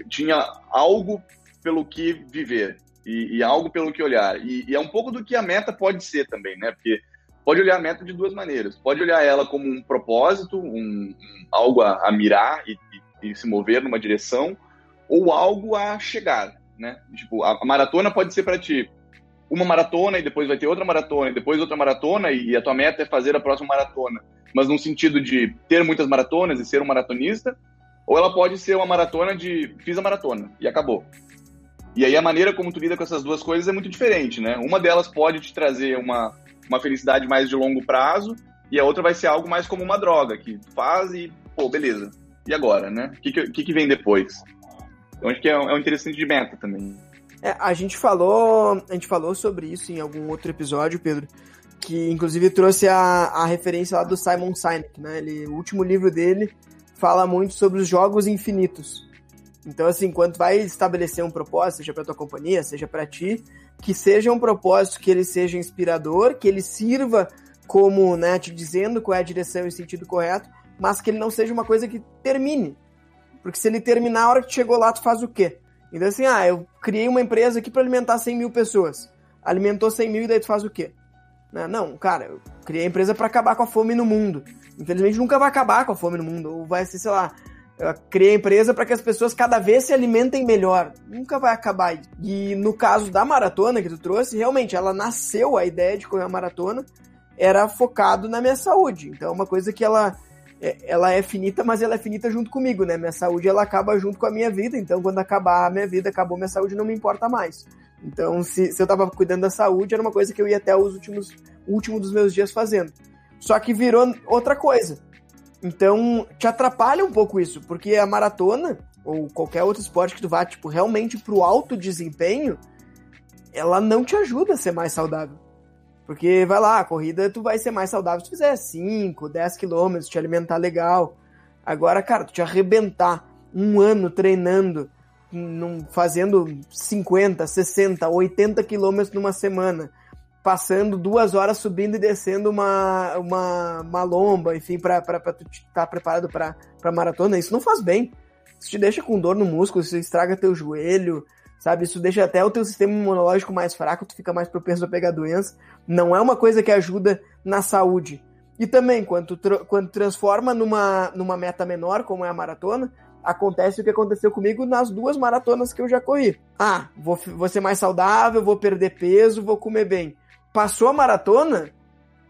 tinha algo pelo que viver e, e algo pelo que olhar. E, e, é um pouco do que a meta pode ser também, né? Porque pode olhar a meta de duas maneiras. Pode olhar ela como um propósito, um, um algo a, a mirar e, e, se mover numa direção, ou algo a chegar, né? Tipo, a, a maratona pode ser para ti uma maratona e depois vai ter outra maratona e depois outra maratona e a tua meta é fazer a próxima maratona, mas no sentido de ter muitas maratonas e ser um maratonista, ou ela pode ser uma maratona de fiz a maratona e acabou. E aí a maneira como tu lida com essas duas coisas é muito diferente, né? Uma delas pode te trazer uma, uma felicidade mais de longo prazo e a outra vai ser algo mais como uma droga, que tu faz e, pô, beleza. E agora, né? O que, que, que vem depois? Então acho que é um, é um interessante de meta também. É, a gente falou, a gente falou sobre isso em algum outro episódio, Pedro, que inclusive trouxe a, a referência lá do Simon Sinek, né? Ele, o último livro dele fala muito sobre os jogos infinitos. Então, assim, quando vai estabelecer um propósito, seja para tua companhia, seja para ti, que seja um propósito que ele seja inspirador, que ele sirva como, né, te dizendo qual é a direção e o sentido correto, mas que ele não seja uma coisa que termine. Porque se ele terminar, a hora que chegou lá, tu faz o quê? Então, assim, ah, eu criei uma empresa aqui para alimentar 100 mil pessoas. Alimentou 100 mil e daí tu faz o quê? Né? Não, cara, eu criei a empresa para acabar com a fome no mundo. Infelizmente nunca vai acabar com a fome no mundo. Ou vai ser, sei lá, criei a empresa para que as pessoas cada vez se alimentem melhor. Nunca vai acabar. E no caso da maratona que tu trouxe, realmente ela nasceu a ideia de correr a maratona era focado na minha saúde. Então é uma coisa que ela é, ela é finita, mas ela é finita junto comigo, né? Minha saúde ela acaba junto com a minha vida, então quando acabar a minha vida, acabou minha saúde, não me importa mais. Então, se, se eu tava cuidando da saúde, era uma coisa que eu ia até os últimos último dos meus dias fazendo. Só que virou outra coisa. Então, te atrapalha um pouco isso, porque a maratona, ou qualquer outro esporte que tu vá, tipo, realmente pro alto desempenho, ela não te ajuda a ser mais saudável. Porque vai lá, a corrida tu vai ser mais saudável se tu fizer 5, 10 quilômetros, te alimentar legal. Agora, cara, tu te arrebentar um ano treinando, num, fazendo 50, 60, 80 quilômetros numa semana, passando duas horas subindo e descendo uma, uma, uma lomba, enfim, para tu estar tá preparado para maratona, isso não faz bem. Isso te deixa com dor no músculo, isso estraga teu joelho, sabe? Isso deixa até o teu sistema imunológico mais fraco, tu fica mais propenso a pegar doença. Não é uma coisa que ajuda na saúde. E também, quando, quando transforma numa, numa meta menor, como é a maratona, acontece o que aconteceu comigo nas duas maratonas que eu já corri. Ah, vou, vou ser mais saudável, vou perder peso, vou comer bem. Passou a maratona,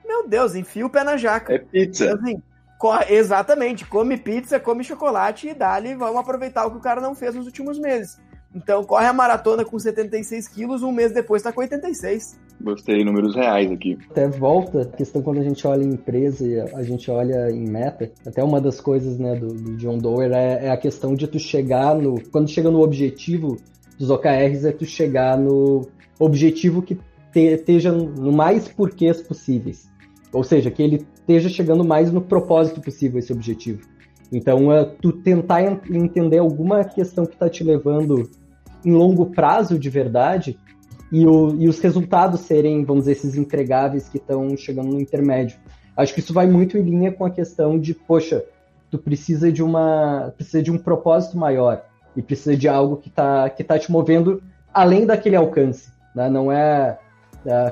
meu Deus, enfia o pé na jaca. É pizza. Então, assim, corre, exatamente, come pizza, come chocolate e dali vamos aproveitar o que o cara não fez nos últimos meses. Então corre a maratona com 76 quilos, um mês depois tá com 86. Gostei, números reais aqui. Até volta a questão quando a gente olha em empresa e a gente olha em meta. Até uma das coisas né, do, do John Doerr é, é, a questão de tu chegar no. Quando chega no objetivo dos OKRs, é tu chegar no objetivo que esteja no mais porquês possíveis. Ou seja, que ele esteja chegando mais no propósito possível esse objetivo. Então, é tu tentar entender alguma questão que está te levando em longo prazo de verdade e, o, e os resultados serem, vamos dizer, esses entregáveis que estão chegando no intermédio. Acho que isso vai muito em linha com a questão de, poxa, tu precisa de uma precisa de um propósito maior e precisa de algo que está que tá te movendo além daquele alcance, né? Não é, é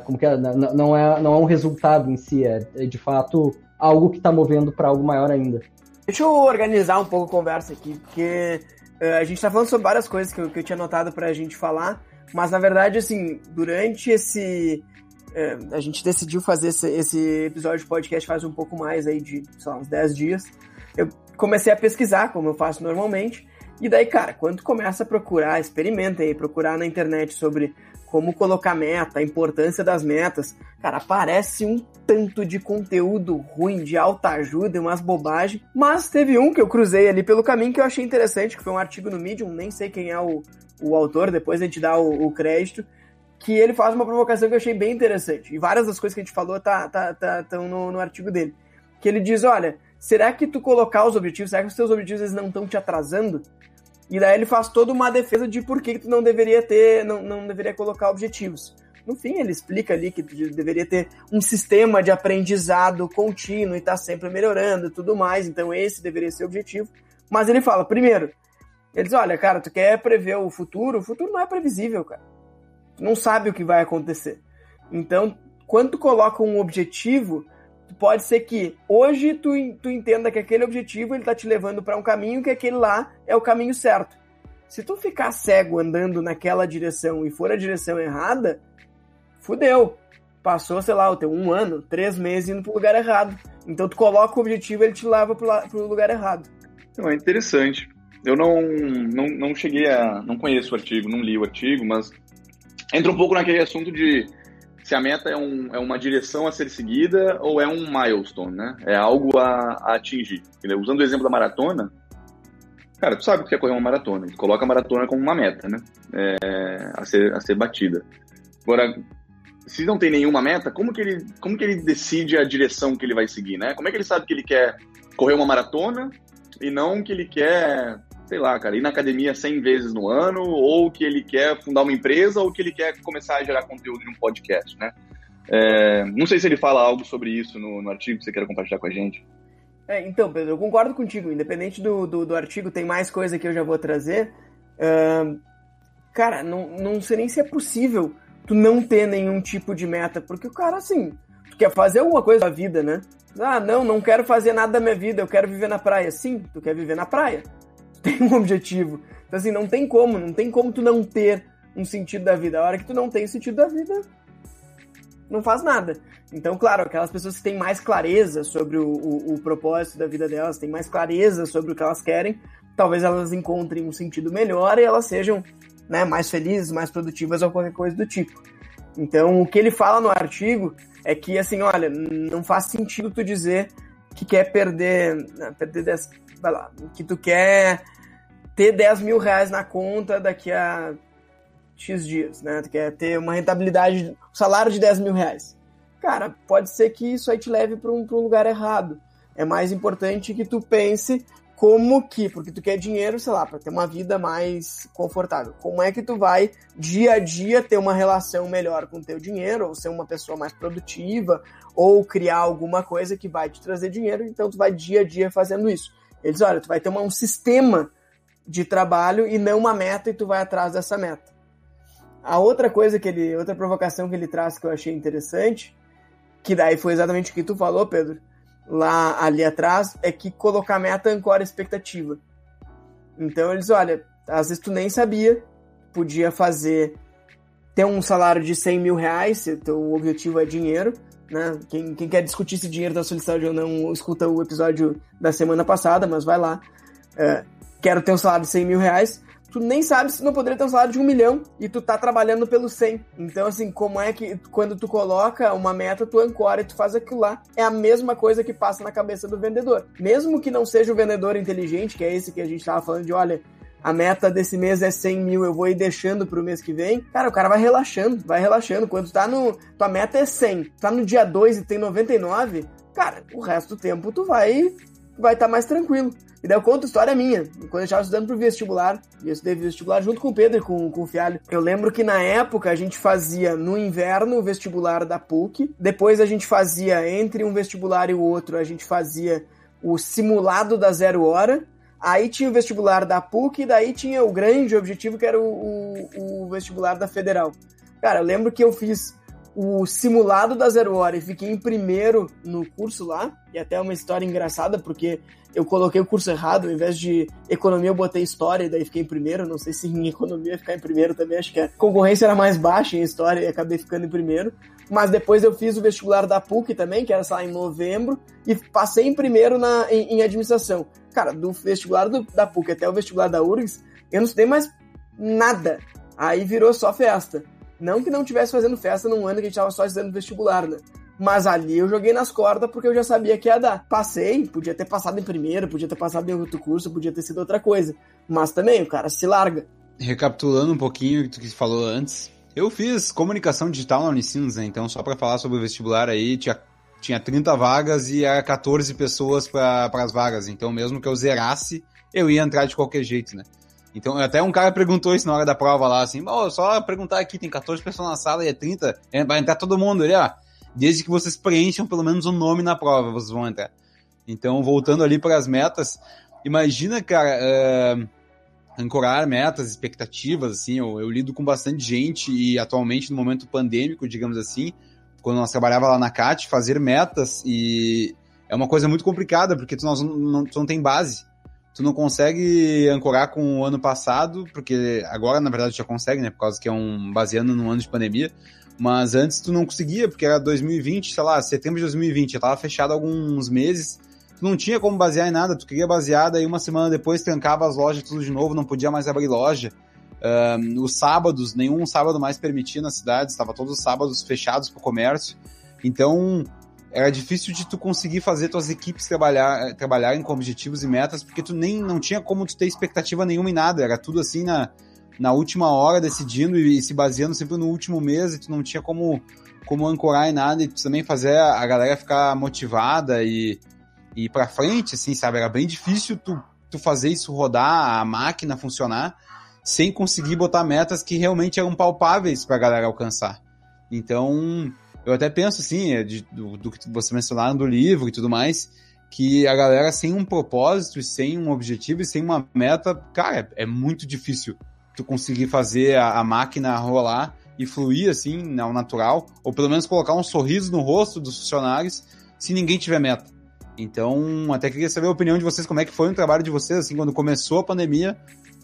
como que é, não, é não é um resultado em si, é, é de fato algo que está movendo para algo maior ainda. Deixa eu organizar um pouco a conversa aqui, porque uh, a gente tá falando sobre várias coisas que eu, que eu tinha anotado pra gente falar, mas na verdade, assim, durante esse. Uh, a gente decidiu fazer esse, esse, episódio de podcast faz um pouco mais aí de, sei lá, uns 10 dias. Eu comecei a pesquisar, como eu faço normalmente, e daí, cara, quando começa a procurar, experimenta aí, procurar na internet sobre como colocar meta, a importância das metas. Cara, aparece um tanto de conteúdo ruim, de alta ajuda e umas bobagens. Mas teve um que eu cruzei ali pelo caminho que eu achei interessante, que foi um artigo no Medium, nem sei quem é o, o autor, depois a gente dá o, o crédito que ele faz uma provocação que eu achei bem interessante. E várias das coisas que a gente falou tá, tá, tá, no, no artigo dele. Que ele diz, olha, será que tu colocar os objetivos, será que os teus objetivos eles não estão te atrasando? E daí ele faz toda uma defesa de por que, tu não deveria ter, não, não deveria colocar objetivos. No fim, ele explica ali que deveria ter um sistema de aprendizado contínuo e tá sempre melhorando e tudo mais, então esse deveria ser o objetivo. Mas ele fala, primeiro, ele diz, olha, cara, tu quer prever o futuro? O futuro não é previsível, cara. Tu não sabe o que vai acontecer. Então, quando tu coloca um objetivo, pode ser que hoje tu, tu entenda que aquele objetivo ele tá te levando para um caminho que aquele lá é o caminho certo. Se tu ficar cego andando naquela direção e for a direção errada, fudeu. Passou, sei lá, o teu um ano, três meses indo pro lugar errado. Então tu coloca o objetivo ele te leva pro, pro lugar errado. Não, é interessante. Eu não, não, não cheguei a. Não conheço o artigo, não li o artigo, mas entra um pouco naquele assunto de se a meta é, um, é uma direção a ser seguida ou é um milestone, né? É algo a, a atingir. Entendeu? Usando o exemplo da maratona, cara, tu sabe que quer correr uma maratona, tu coloca a maratona como uma meta, né? É, a, ser, a ser batida. Agora, se não tem nenhuma meta, como que, ele, como que ele decide a direção que ele vai seguir, né? Como é que ele sabe que ele quer correr uma maratona e não que ele quer sei lá, cara, ir na academia 100 vezes no ano, ou que ele quer fundar uma empresa, ou que ele quer começar a gerar conteúdo em um podcast, né? É, não sei se ele fala algo sobre isso no, no, artigo que você quer compartilhar com a gente. É, então, Pedro, eu concordo contigo. Independente do, do, do, artigo, tem mais coisa que eu já vou trazer. Uh, cara, não, não sei nem se é possível tu não ter nenhum tipo de meta, porque o cara, assim, tu quer fazer alguma coisa da vida, né? Ah, não, não quero fazer nada da minha vida, eu quero viver na praia. Sim, tu quer viver na praia tem um objetivo. Então, assim, não tem como, não tem como tu não ter um sentido da vida. A hora que tu não tem sentido da vida, não faz nada. Então, claro, aquelas pessoas que têm mais clareza sobre o, o, o, propósito da vida delas, têm mais clareza sobre o que elas querem, talvez elas encontrem um sentido melhor e elas sejam né, mais felizes, mais produtivas ou qualquer coisa do tipo. Então, o que ele fala no artigo é que, assim, olha, não faz sentido tu dizer que quer perder, né, perder 10, vai lá, que tu quer ter 10 mil reais na conta daqui a X dias, né? Tu quer ter uma rentabilidade, um salário de 10 mil reais. Cara, pode ser que isso aí te leve para um, um lugar errado. É mais importante que tu pense como que, porque tu quer dinheiro, sei lá, para ter uma vida mais confortável. Como é que tu vai dia a dia ter uma relação melhor com o teu dinheiro, ou ser uma pessoa mais produtiva, ou criar alguma coisa que vai te trazer dinheiro, então tu vai dia a dia fazendo isso. Eles, olha, tu vai ter uma, um sistema de trabalho e não uma meta e tu vai atrás dessa meta. A outra coisa que ele, outra provocação que ele traz que eu achei interessante, que daí foi exatamente o que tu falou, Pedro, lá ali atrás, é que colocar meta ancora expectativa. Então eles, olha, às vezes tu nem sabia, podia fazer, ter um salário de 100 mil reais, se teu objetivo é dinheiro, né? Quem, quem quer discutir se dinheiro da solicitado ou não, escuta o episódio da semana passada, mas vai lá. É, quero ter um salário de 100 mil reais. Tu nem sabe se não poderia ter um salário de um milhão e tu tá trabalhando pelo 100. Então, assim, como é que quando tu coloca uma meta, tu ancora e tu faz aquilo lá? É a mesma coisa que passa na cabeça do vendedor. Mesmo que não seja o vendedor inteligente, que é esse que a gente tava falando de, olha, a meta desse mês é 100 mil, eu vou ir deixando pro mês que vem, cara, o cara vai relaxando, vai relaxando. Quando tá no. Tua meta é 100, tá no dia 2 e tem 99, cara, o resto do tempo tu vai vai estar tá mais tranquilo. E daí eu conto história minha. Quando eu estava estudando pro vestibular, e eu estudei vestibular junto com o Pedro e com, com o Fialho. Eu lembro que na época a gente fazia no inverno o vestibular da PUC, depois a gente fazia entre um vestibular e o outro, a gente fazia o simulado da zero hora, Aí tinha o vestibular da PUC, e daí tinha o grande objetivo que era o, o, o, vestibular da Federal. Cara, eu lembro que eu fiz o simulado da Zero Hora e fiquei em primeiro no curso lá, e até uma história engraçada, porque eu coloquei o curso errado, ao invés de economia eu botei história, e daí fiquei em primeiro, não sei se em economia ficar em primeiro também, acho que a concorrência era mais baixa em história e acabei ficando em primeiro, mas depois eu fiz o vestibular da PUC também, que era, lá, em novembro, e passei em primeiro na, em, em administração. Cara, do vestibular do, da PUC até o vestibular da URGS, eu não estudei mais nada. Aí virou só festa. Não que não tivesse fazendo festa num ano que a gente tava só estudando vestibular, né? Mas ali eu joguei nas cordas porque eu já sabia que ia dar. Passei, podia ter passado em primeiro, podia ter passado em outro curso, podia ter sido outra coisa. Mas também, o cara se larga. Recapitulando um pouquinho o que tu falou antes, eu fiz comunicação digital na Unicinos, né? Então, só para falar sobre o vestibular aí, tinha tinha 30 vagas e era 14 pessoas para as vagas. Então, mesmo que eu zerasse, eu ia entrar de qualquer jeito, né? Então, até um cara perguntou isso na hora da prova lá, assim, oh, só perguntar aqui, tem 14 pessoas na sala e é 30, é, vai entrar todo mundo ali, ó. Desde que vocês preencham pelo menos um nome na prova, vocês vão entrar. Então, voltando ali para as metas, imagina, cara, uh, ancorar metas, expectativas, assim, eu, eu lido com bastante gente e atualmente no momento pandêmico, digamos assim, quando nós trabalhava lá na CAT, fazer metas e é uma coisa muito complicada, porque tu, nós não, tu não tem base. Tu não consegue ancorar com o ano passado, porque agora, na verdade, já consegue, né? Por causa que é um baseando no ano de pandemia. Mas antes tu não conseguia, porque era 2020, sei lá, setembro de 2020, já tava fechado alguns meses. Tu não tinha como basear em nada, tu queria basear, daí uma semana depois trancava as lojas tudo de novo, não podia mais abrir loja. Os sábados, nenhum sábado mais permitia na cidade, estava todos os sábados fechados para o comércio. Então, era difícil de tu conseguir fazer tuas equipes trabalhar, trabalharem com objetivos e metas, porque tu nem não tinha como tu ter expectativa nenhuma em nada, era tudo assim na, na última hora decidindo e, e se baseando sempre no último mês, e tu não tinha como, como ancorar em nada, e tu também fazer a, galera ficar motivada e, e ir pra frente, assim, sabe? Era bem difícil tu, tu fazer isso rodar, a máquina funcionar, sem conseguir botar metas que realmente eram palpáveis para a galera alcançar. Então, eu até penso assim, é, de, do, do, que você mencionaram do livro e tudo mais, que a galera sem um propósito, sem um objetivo e sem uma meta, cara, é muito difícil tu conseguir fazer a, a máquina rolar e fluir assim, ao natural, ou pelo menos colocar um sorriso no rosto dos funcionários se ninguém tiver meta. Então, até queria saber a opinião de vocês, como é que foi o trabalho de vocês, assim, quando começou a pandemia,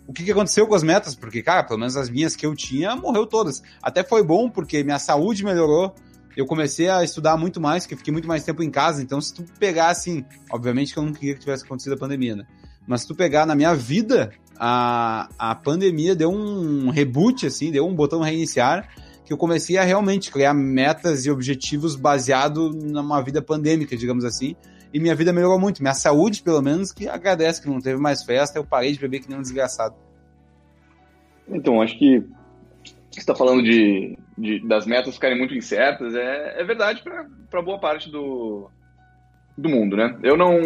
o que, que aconteceu com as metas, porque, cara, pelo menos as minhas que eu tinha, morreu todas. Até foi bom, porque minha saúde melhorou, eu comecei a estudar muito mais, porque fiquei muito mais tempo em casa, então se tu pegar, assim, obviamente que eu não queria que tivesse acontecido a pandemia, né? Mas se tu pegar na minha vida, a, a pandemia deu um reboot, assim, deu um botão reiniciar, que eu comecei a realmente criar metas e objetivos baseado numa vida pandêmica, digamos assim, e minha vida melhorou muito. Minha saúde, pelo menos, que agradece que não teve mais festa, eu parei de beber que nem um desgraçado. Então, acho que você está falando de, de, das metas ficarem muito incertas, é, é verdade para boa parte do, do mundo, né? Eu não,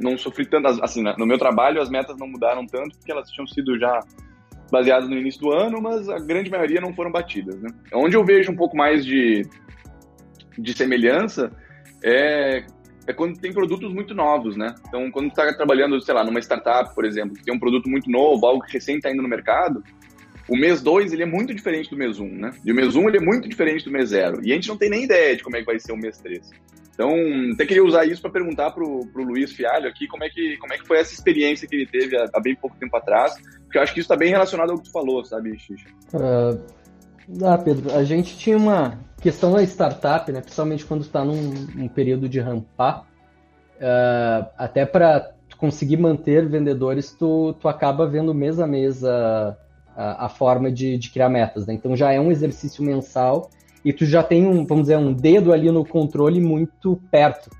não sofri tanto, assim, no meu trabalho as metas não mudaram tanto, porque elas tinham sido já baseadas no início do ano, mas a grande maioria não foram batidas, né? Onde eu vejo um pouco mais de, de semelhança é é quando tem produtos muito novos, né? Então, quando está trabalhando, sei lá, numa startup, por exemplo, que tem um produto muito novo, algo que recém está indo no mercado, o mês 2 ele é muito diferente do mês 1, um, né? E o mês 1 um, ele é muito diferente do mês 0. E a gente não tem nem ideia de como é que vai ser o mês 3. Então, até queria usar isso para perguntar pro, pro Luiz Fialho aqui como é, que, como é que foi essa experiência que ele teve há, há bem pouco tempo atrás, porque eu acho que isso está bem relacionado ao que tu falou, sabe, Xixa? Uh, ah, Pedro, a gente tinha uma questão da startup, né, principalmente quando está num, num, período de rampar, uh, até para conseguir manter vendedores, tu, tu acaba vendo mês a mês a, a, forma de, de, criar metas. Né? Então já é um exercício mensal e tu já tem um, vamos dizer, um dedo ali no controle muito perto.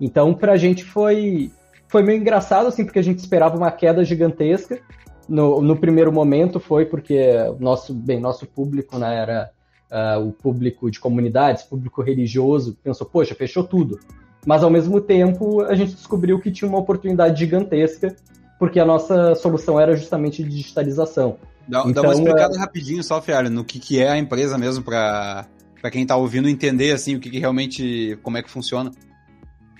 Então para a gente foi, foi meio engraçado, assim, porque a gente esperava uma queda gigantesca, no, no primeiro momento foi porque nosso, bem, nosso público né, era uh, o público de comunidades, público religioso, pensou, poxa, fechou tudo. Mas ao mesmo tempo a gente descobriu que tinha uma oportunidade gigantesca, porque a nossa solução era justamente de digitalização. Dá, então, dá uma então, explicada uh, rapidinho só, Fialho, no que, que é a empresa mesmo, para quem está ouvindo entender assim o que, que, realmente, como é que funciona.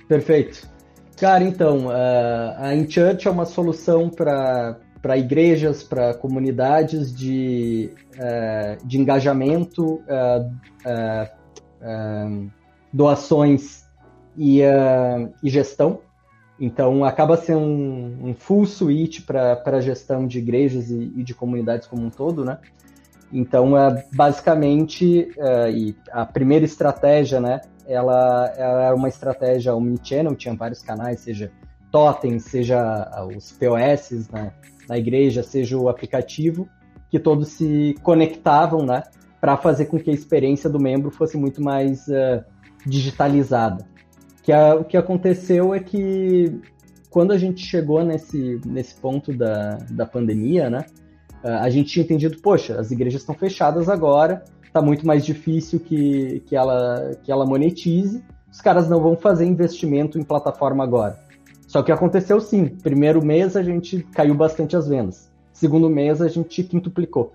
Perfeito. Cara, então, uh, a InChurch é uma solução para para igrejas, para comunidades de, uh, de engajamento, uh, uh, doações e, e, gestão. Então, acaba sendo um, um full suite para a gestão de igrejas e, e, de comunidades como um todo, né? Então, basicamente, e a primeira estratégia, né? Ela, ela era uma estratégia omnichannel, tinha vários canais, seja totem, seja os POS, né? na igreja, seja o aplicativo, que todos se conectavam, né, para fazer com que a experiência do membro fosse muito mais uh, digitalizada. Que a, o que aconteceu é que quando a gente chegou nesse, nesse ponto da, da pandemia, né, a gente tinha entendido, poxa, as igrejas estão fechadas agora, está muito mais difícil que, que, ela, que ela monetize, os caras não vão fazer investimento em plataforma agora. Só que aconteceu sim. Primeiro mês a gente caiu bastante as vendas. Segundo mês a gente quintuplicou.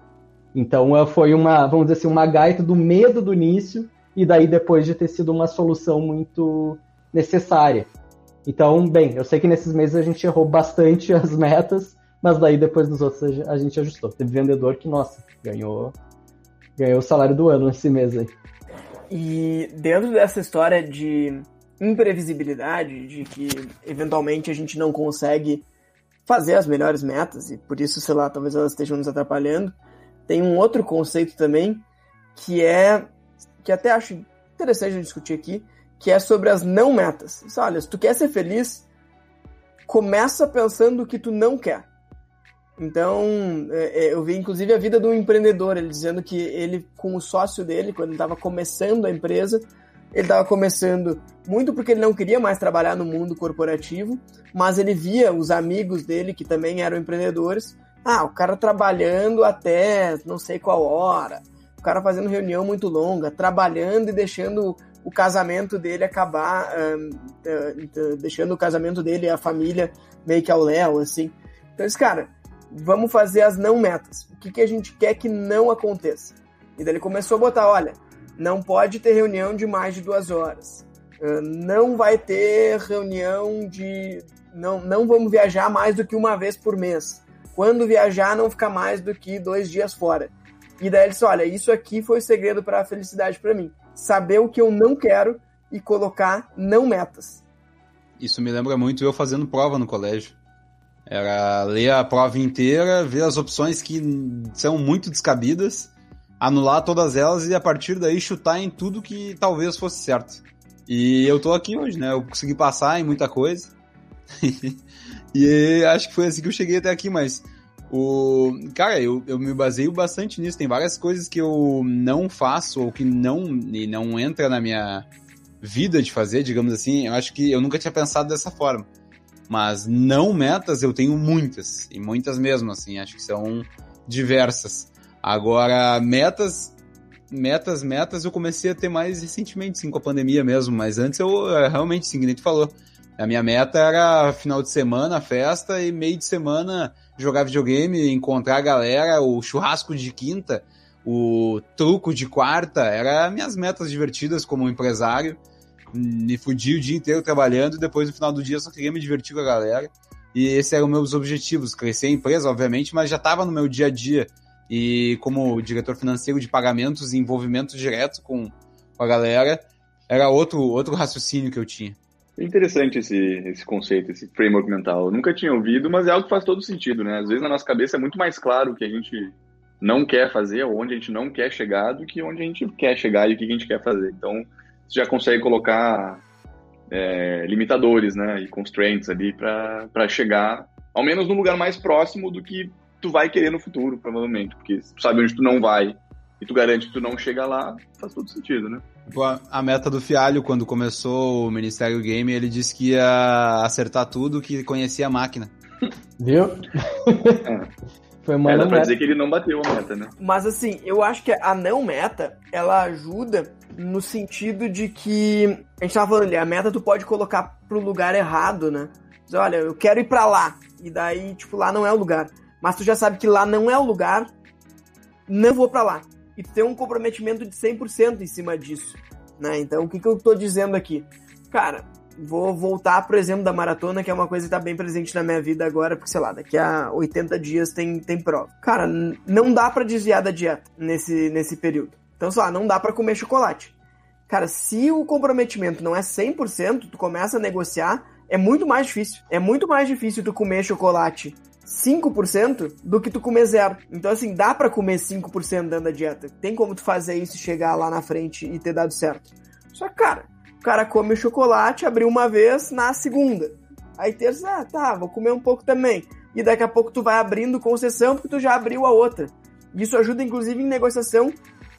Então eh, foi uma, vamos dizer assim, uma gaita do medo do início e daí depois de ter sido uma solução muito necessária. Então, bem, eu sei que nesses meses a gente errou bastante as metas, mas daí depois dos outros a gente ajustou. Teve vendedor que, nossa, ganhou ganhou o salário do ano nesse mês aí. E dentro dessa história de imprevisibilidade, de que eventualmente a gente não consegue fazer as melhores metas, e por isso, sei lá, talvez elas estejam nos atrapalhando. Tem um outro conceito também, que é, que até acho interessante discutir aqui, que é sobre as não metas. Olha, se tu quer ser feliz, começa pensando o que tu não quer. Então, é, é, eu vi inclusive a vida de um empreendedor, ele dizendo que ele, com o sócio dele, quando ele estava começando a empresa, ele estava começando muito porque ele não queria mais trabalhar no mundo corporativo, mas ele via os amigos dele, que também eram empreendedores, ah, o cara trabalhando até não sei qual hora, o cara fazendo reunião muito longa, trabalhando e deixando o casamento dele acabar, uh, uh, deixando o casamento dele e a família meio que ao léu, assim. Então, esse cara, vamos fazer as não metas. O que, que a gente quer que não aconteça? E daí ele começou a botar, olha, não pode ter reunião de mais de duas horas. Uh, não vai ter reunião de. Não, não vamos viajar mais do que uma vez por mês. Quando viajar, não ficar mais do que dois dias fora. E daí ele disse: olha, isso aqui foi o segredo para a felicidade para mim. Saber o que eu não quero e colocar não metas. Isso me lembra muito eu fazendo prova no colégio. Era ler a prova inteira, ver as opções que são muito descabidas, anular todas elas e a partir daí chutar em tudo que talvez fosse certo. E eu tô aqui hoje, né? Eu consegui passar em muita coisa. e acho que foi assim que eu cheguei até aqui, mas o cara, eu, eu me baseio bastante nisso. Tem várias coisas que eu não faço ou que não e não entra na minha vida de fazer, digamos assim. Eu acho que eu nunca tinha pensado dessa forma. Mas não metas eu tenho muitas, e muitas mesmo, assim, acho que são diversas. Agora, metas, metas, metas eu comecei a ter mais recentemente, sim, com a pandemia mesmo, mas antes eu eh, realmente, sim, que nem tu falou. A minha meta era final de semana, festa, e meio de semana jogar videogame, encontrar a galera, o churrasco de quinta, o truco de quarta, eram minhas metas divertidas como empresário me fudi o dia inteiro trabalhando e depois no final do dia só queria me divertir com a galera. E esses eram meus objetivos, crescer a empresa, obviamente, mas já estava no meu dia a dia. E como diretor financeiro de pagamentos e envolvimento direto com, a galera, era outro, outro raciocínio que eu tinha. É interessante esse, esse conceito, esse framework mental. Eu nunca tinha ouvido, mas é algo que faz todo sentido, né? Às vezes na nossa cabeça é muito mais claro o que a gente não quer fazer, onde a gente não quer chegar, do que onde a gente quer chegar e o que a gente quer fazer. Então, você já consegue colocar é, limitadores, né, e constraints ali para chegar, ao menos no lugar mais próximo do que tu vai querer no futuro, provavelmente, porque tu sabe onde tu não vai e tu garante que tu não chega lá, faz todo sentido, né? A meta do Fialho, quando começou o Ministério Game, ele disse que ia acertar tudo, que conhecia a máquina. Viu? É. Foi uma é, dá pra dizer que ele não bateu a meta, né? Mas assim, eu acho que a não meta, ela ajuda no sentido de que a gente tava falando ali, a meta tu pode colocar pro lugar errado, né? Diz, olha, eu quero ir para lá. E daí, tipo, lá não é o lugar. Mas tu já sabe que lá não é o lugar, não vou para lá. E tem um comprometimento de 100% em cima disso, né? Então, o que que eu tô dizendo aqui? Cara, vou voltar pro exemplo da maratona, que é uma coisa que tá bem presente na minha vida agora, porque, sei lá, daqui a 80 dias tem, tem prova. Cara, não dá para desviar da dieta nesse, nesse período. Então, sei lá, não dá para comer chocolate. Cara, se o comprometimento não é 100%, tu começa a negociar, é muito mais difícil. É muito mais difícil tu comer chocolate 5% do que tu comer zero. Então, assim, dá para comer 5% dentro da dieta. Tem como tu fazer isso e chegar lá na frente e ter dado certo. Só que, cara, o cara come o chocolate, abriu uma vez na segunda. Aí terça, ah, tá, vou comer um pouco também. E daqui a pouco tu vai abrindo concessão porque tu já abriu a outra. Isso ajuda, inclusive, em negociação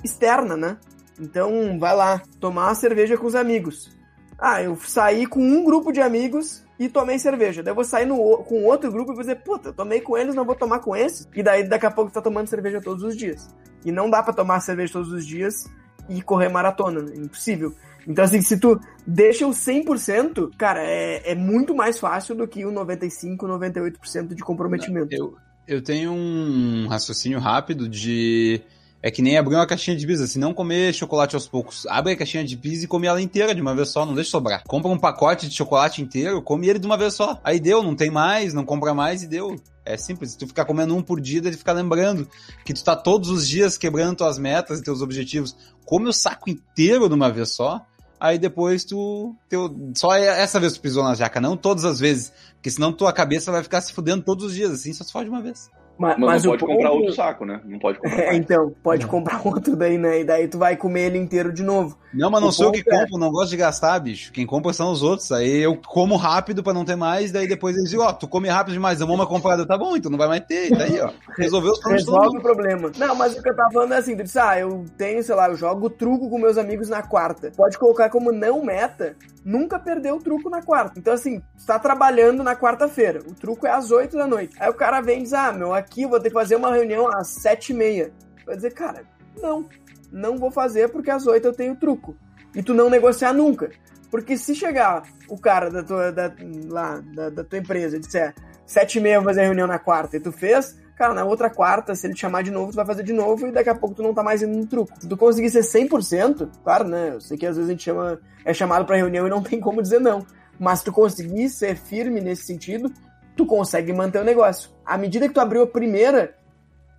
externa, né? Então, vai lá, tomar uma cerveja com os amigos. Ah, eu saí com um grupo de amigos e tomei cerveja. Daí eu vou sair no, com outro grupo e vou dizer, puta, tomei com eles, não vou tomar com esse. E daí daqui a pouco tá tomando cerveja todos os dias. E não dá para tomar cerveja todos os dias e correr maratona, né? impossível. Então, assim, se tu deixa o 100%, cara, é, é muito mais fácil do que o 95%, 98% de comprometimento. Eu, eu tenho um raciocínio rápido de é que nem abrir uma caixinha de pizza, se não comer chocolate aos poucos. Abre a caixinha de pizza e come ela inteira de uma vez só, não deixa sobrar. Compra um pacote de chocolate inteiro, come ele de uma vez só. Aí deu, não tem mais, não compra mais e deu. É simples, tu ficar comendo um por dia, ele fica lembrando que tu tá todos os dias quebrando tuas metas e teus objetivos. Come o saco inteiro de uma vez só, aí depois tu. Teu, só essa vez tu pisou na jaca, não todas as vezes. Porque senão tua cabeça vai ficar se fudendo todos os dias, assim, só se fode uma vez. Mas, mas não pode ponto... comprar outro saco, né? Não pode comprar. É, então, pode não. comprar outro daí, né? E daí tu vai comer ele inteiro de novo. Não, mas não o sou eu que é... compro, não gosto de gastar, bicho. Quem compra são os outros. Aí eu como rápido pra não ter mais, daí depois eles dizem, ó, oh, tu come rápido demais, não uma comprada, tá bom, então não vai mais ter. E daí, ó, resolveu os problemas. Resolve o problema. Não, mas o que eu tava falando é assim, tu disse, ah, eu tenho, sei lá, eu jogo truco com meus amigos na quarta. Pode colocar como não meta, nunca perdeu o truco na quarta. Então, assim, tu tá trabalhando na quarta-feira. O truco é às oito da noite. Aí o cara vem e diz, ah, meu, aqui eu vou ter que fazer uma reunião às sete e meia. Vai dizer, cara, não, não vou fazer porque às oito eu tenho truco. E tu não negociar nunca. Porque se chegar o cara da tua, da, lá, da, da tua empresa e disser sete e meia eu vou fazer a reunião na quarta e tu fez, cara, na outra quarta, se ele te chamar de novo, tu vai fazer de novo e daqui a pouco tu não tá mais indo no truco. Se tu conseguir ser 100%, claro, né? Eu sei que às vezes a gente chama, é chamado pra reunião e não tem como dizer não. Mas tu conseguir ser firme nesse sentido, tu consegue manter o negócio. À medida que tu abriu a primeira,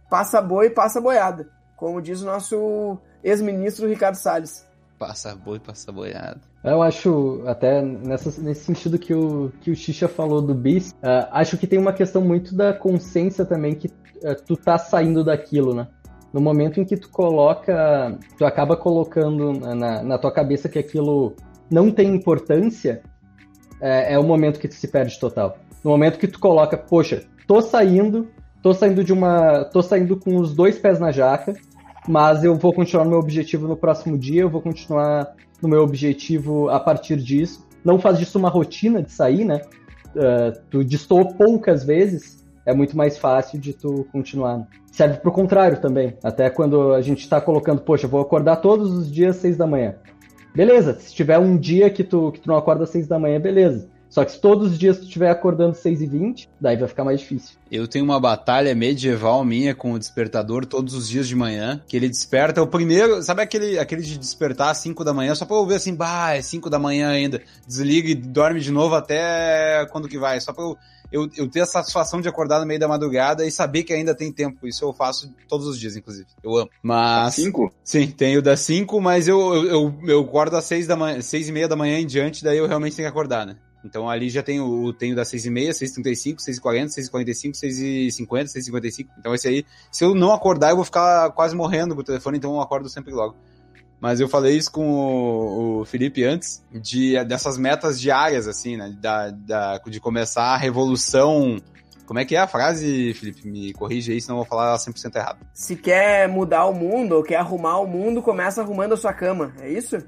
passa boi, passa boiada. Como diz o nosso ex-ministro Ricardo Salles. Passa boi, passa boiada. Eu acho, até nessa, nesse sentido que o, que o Xixa falou do bis, uh, acho que tem uma questão muito da consciência também que uh, tu tá saindo daquilo, né? No momento em que tu coloca, tu acaba colocando na, na tua cabeça que aquilo não tem importância, é, é o momento que tu se perde total. No momento que tu coloca, poxa, tô saindo, tô saindo de uma. tô saindo com os dois pés na jaca, mas eu vou continuar no meu objetivo no próximo dia, eu vou continuar no meu objetivo a partir disso. Não faz disso uma rotina de sair, né? Uh, tu distou poucas vezes, é muito mais fácil de tu continuar. Serve pro contrário também. Até quando a gente tá colocando, poxa, vou acordar todos os dias às seis da manhã. Beleza, se tiver um dia que tu, que tu não acorda às seis da manhã, beleza. Só que se todos os dias tu estiver acordando 6 e 20 daí vai ficar mais difícil. Eu tenho uma batalha medieval minha com o despertador todos os dias de manhã, que ele desperta o primeiro, sabe aquele, aquele de despertar às 5 da manhã, só pra eu ver assim, bah, é 5 da manhã ainda, desliga e dorme de novo até quando que vai, só pra eu, eu, eu ter a satisfação de acordar no meio da madrugada e saber que ainda tem tempo, isso eu faço todos os dias, inclusive, eu amo. Mas... 5? Sim, tenho das 5, mas eu, eu, eu, eu acordo às 6 da manhã, 6 e meia da manhã em diante, daí eu realmente tenho que acordar, né? Então ali já tem o tenho das 6h30, 6h35, 6h40, 6h45, 6h50, 6h55. Então esse aí, se eu não acordar, eu vou ficar quase morrendo com o telefone, então eu acordo sempre logo. Mas eu falei isso com o, o Felipe antes, de, dessas metas diárias, assim, né? Da, da, de começar a revolução. Como é que é a frase, Felipe? Me corrige aí, senão eu vou falar 100% errado. Se quer mudar o mundo ou quer arrumar o mundo, começa arrumando a sua cama, é isso?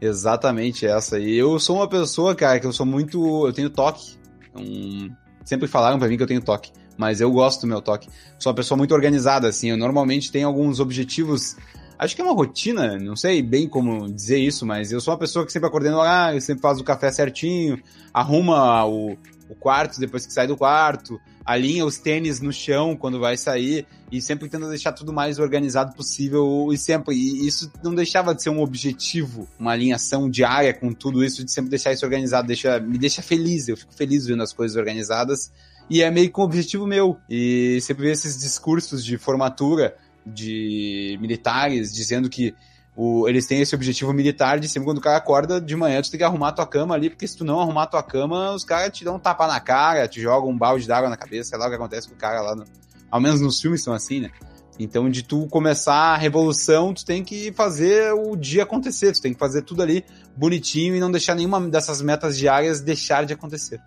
Exatamente essa. E eu sou uma pessoa, cara, que eu sou muito. Eu tenho toque. Um... Sempre falaram pra mim que eu tenho toque. Mas eu gosto do meu toque. Sou uma pessoa muito organizada, assim. Eu normalmente tenho alguns objetivos. Acho que é uma rotina, não sei bem como dizer isso, mas eu sou uma pessoa que sempre acordando lá, eu sempre faz o café certinho, arruma o, o quarto depois que sai do quarto, alinha os tênis no chão quando vai sair e sempre tenta deixar tudo mais organizado possível e sempre. E isso não deixava de ser um objetivo, uma alinhação diária com tudo isso, de sempre deixar isso organizado, deixa, me deixa feliz, eu fico feliz vendo as coisas organizadas. E é meio que um objetivo meu. E sempre ver esses discursos de formatura de militares dizendo que o, eles têm esse objetivo militar de sempre quando o cara acorda de manhã, tu tem que arrumar tua cama ali, porque se tu não arrumar tua cama, os caras te dão um tapa na cara, te jogam um balde d'água na cabeça, sei lá o que acontece com o cara lá. No, ao menos nos filmes são assim, né? Então, de tu começar a revolução, tu tem que fazer o dia acontecer, tu tem que fazer tudo ali bonitinho e não deixar nenhuma dessas metas diárias deixar de acontecer.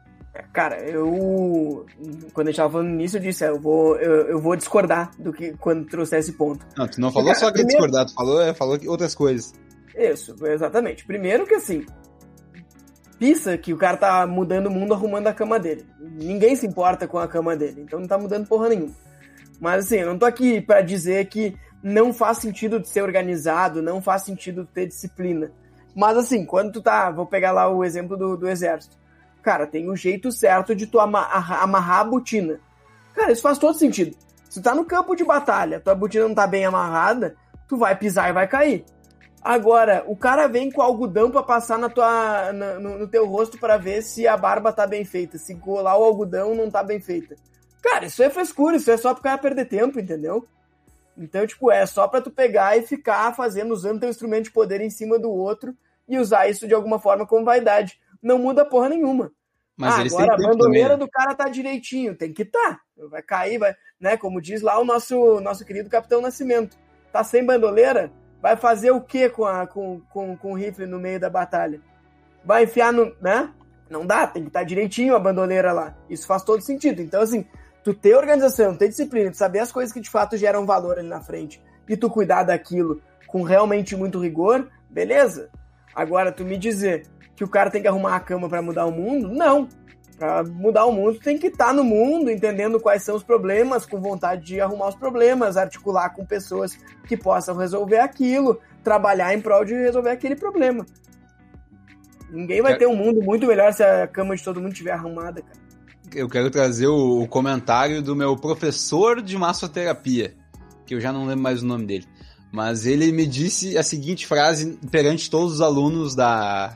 Cara, eu. Quando a gente tava falando nisso, eu disse, é, eu vou, eu, eu vou discordar do que quando trouxe esse ponto. Não, tu não falou Porque, só que primeiro... discordar, tu falou, é, falou outras coisas. Isso, exatamente. Primeiro que assim. Pisa que o cara tá mudando o mundo arrumando a cama dele. Ninguém se importa com a cama dele, então não tá mudando porra nenhuma. Mas assim, eu não tô aqui para dizer que não faz sentido de ser organizado, não faz sentido ter disciplina. Mas assim, quando tu tá. Vou pegar lá o exemplo do, do exército Cara, tem o um jeito certo de tu amarrar, amarrar a botina. Cara, isso faz todo sentido. Se tu tá no campo de batalha, tua botina não tá bem amarrada, tu vai pisar e vai cair. Agora, o cara vem com algodão para passar na tua, na, no, no, teu rosto para ver se a barba tá bem feita. Se colar o algodão não tá bem feita. Cara, isso é frescura, isso é só pro cara perder tempo, entendeu? Então, tipo, é só pra tu pegar e ficar fazendo, usando teu instrumento de poder em cima do outro e usar isso de alguma forma como vaidade. Não muda porra nenhuma. Mas ah, eles agora a têm tempo bandoleira também. do cara tá direitinho, tem que tá. Vai cair, vai, né? Como diz lá o nosso, nosso querido Capitão Nascimento. Tá sem bandoleira? Vai fazer o que com, a, com, com, com o rifle no meio da batalha? Vai enfiar no. né? Não dá, tem que estar direitinho a bandoleira lá. Isso faz todo sentido. Então, assim, tu ter organização, ter disciplina, tu saber as coisas que de fato geram valor ali na frente e tu cuidar daquilo com realmente muito rigor, beleza. Agora, tu me dizer que o cara tem que arrumar a cama para mudar o mundo, não. Para mudar o mundo, tem que estar no mundo, entendendo quais são os problemas, com vontade de arrumar os problemas, articular com pessoas que possam resolver aquilo, trabalhar em prol de resolver aquele problema. Ninguém vai É. ter um mundo muito melhor se a cama de todo mundo estiver arrumada, cara. Eu quero trazer o, o comentário do meu professor de massoterapia, que eu já não lembro mais o nome dele. Mas ele me disse a seguinte frase perante todos os alunos da,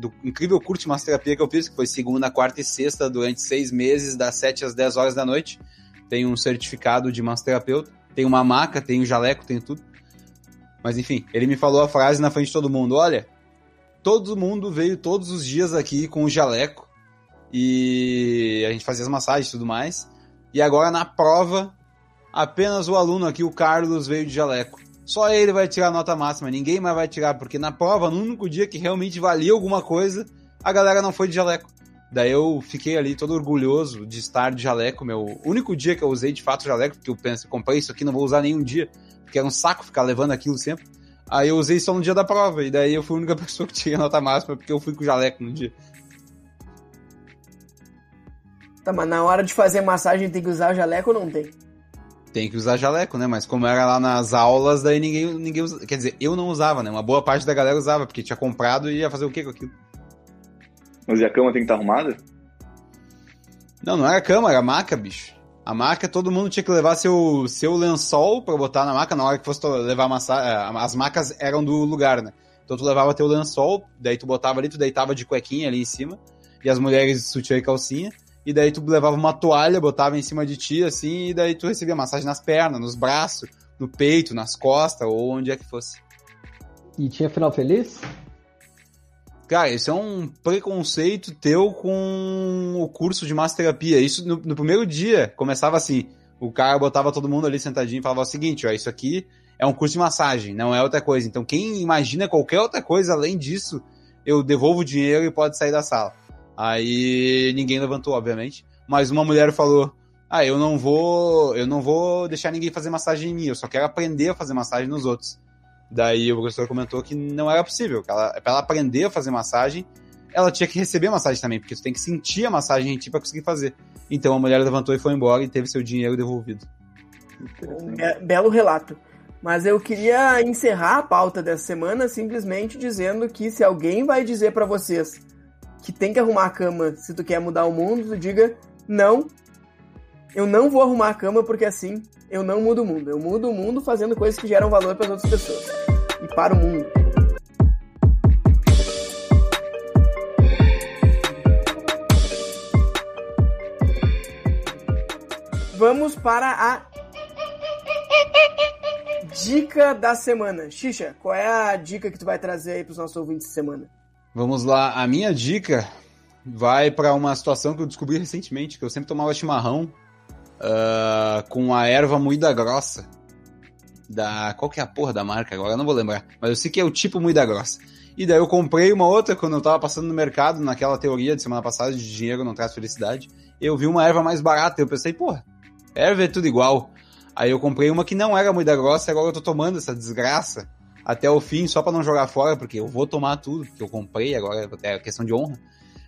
do incrível curso de massoterapia que eu fiz, que foi segunda, quarta e sexta durante seis meses, das 7 às 10 horas da noite. Tem um certificado de massoterapeuta, tem uma maca, tem um jaleco, tem tudo. Mas enfim, ele me falou a frase na frente de todo mundo: olha, todo mundo veio todos os dias aqui com o jaleco e a gente fazia as massagens e tudo mais. E agora na prova, apenas o aluno aqui, o Carlos, veio de jaleco. Só ele vai tirar a nota máxima, ninguém mais vai tirar, porque na prova, no único dia que realmente valia alguma coisa, a galera não foi de jaleco. Daí eu fiquei ali todo orgulhoso de estar de jaleco, meu único dia que eu usei de fato jaleco, porque eu pensei, comprei isso aqui, não vou usar nenhum dia, porque era um saco ficar levando aquilo sempre. Aí eu usei só no dia da prova, e daí eu fui a única pessoa que tinha nota máxima, porque eu fui com jaleco no dia. Tá, mas na hora de fazer massagem tem que usar o jaleco ou não tem? Tem que usar jaleco, né? Mas como era lá nas aulas, daí ninguém, ninguém usa... Quer dizer, eu não usava, né? Uma boa parte da galera usava, porque tinha comprado e ia fazer o que com aquilo? Mas e a cama tem que estar arrumada? Não, não era cama, era maca, bicho. A maca, todo mundo tinha que levar seu, seu lençol pra botar na maca na hora que fosse levar a massa... As macas eram do lugar, né? Então tu levava teu lençol, daí tu botava ali, tu deitava de cuequinha ali em cima, e as mulheres sutiã e calcinha, e daí tu levava uma toalha, botava em cima de ti, assim, e daí tu recebia massagem nas pernas, nos braços, no peito, nas costas, ou onde é que fosse. E tinha final feliz? Cara, isso é um preconceito teu com o curso de massoterapia. Isso no, no primeiro dia começava assim: o cara botava todo mundo ali sentadinho e falava o seguinte: ó, isso aqui é um curso de massagem, não é outra coisa. Então, quem imagina qualquer outra coisa além disso, eu devolvo o dinheiro e pode sair da sala. Aí ninguém levantou, obviamente. Mas uma mulher falou: Ah, eu não vou. Eu não vou deixar ninguém fazer massagem em mim, eu só quero aprender a fazer massagem nos outros. Daí o professor comentou que não era possível, que ela, pra ela aprender a fazer massagem, ela tinha que receber massagem também, porque tu tem que sentir a massagem em ti pra conseguir fazer. Então a mulher levantou e foi embora e teve seu dinheiro devolvido. Be- belo relato. Mas eu queria encerrar a pauta dessa semana simplesmente dizendo que se alguém vai dizer pra vocês que tem que arrumar a cama se tu quer mudar o mundo, diga não. Eu não vou arrumar a cama porque assim eu não mudo o mundo. Eu mudo o mundo fazendo coisas que geram valor para outras pessoas e para o mundo. Vamos para a dica da semana. Xixa, qual é a dica que tu vai trazer aí pros nossos ouvintes de semana? Vamos lá, a minha dica vai pra uma situação que eu descobri recentemente, que eu sempre tomava chimarrão ah, com a erva moída grossa. Da. Qual que é a porra da marca agora? Eu não vou lembrar. Mas eu sei que é o tipo moída grossa. E daí eu comprei uma outra quando eu tava passando no mercado, naquela teoria de semana passada de dinheiro não traz felicidade. Eu vi uma erva mais barata e eu pensei, porra, erva é tudo igual. Aí eu comprei uma que não era moída grossa e agora eu tô tomando essa desgraça até o fim, só pra não jogar fora, porque eu vou tomar tudo, que eu comprei, agora é questão de honra.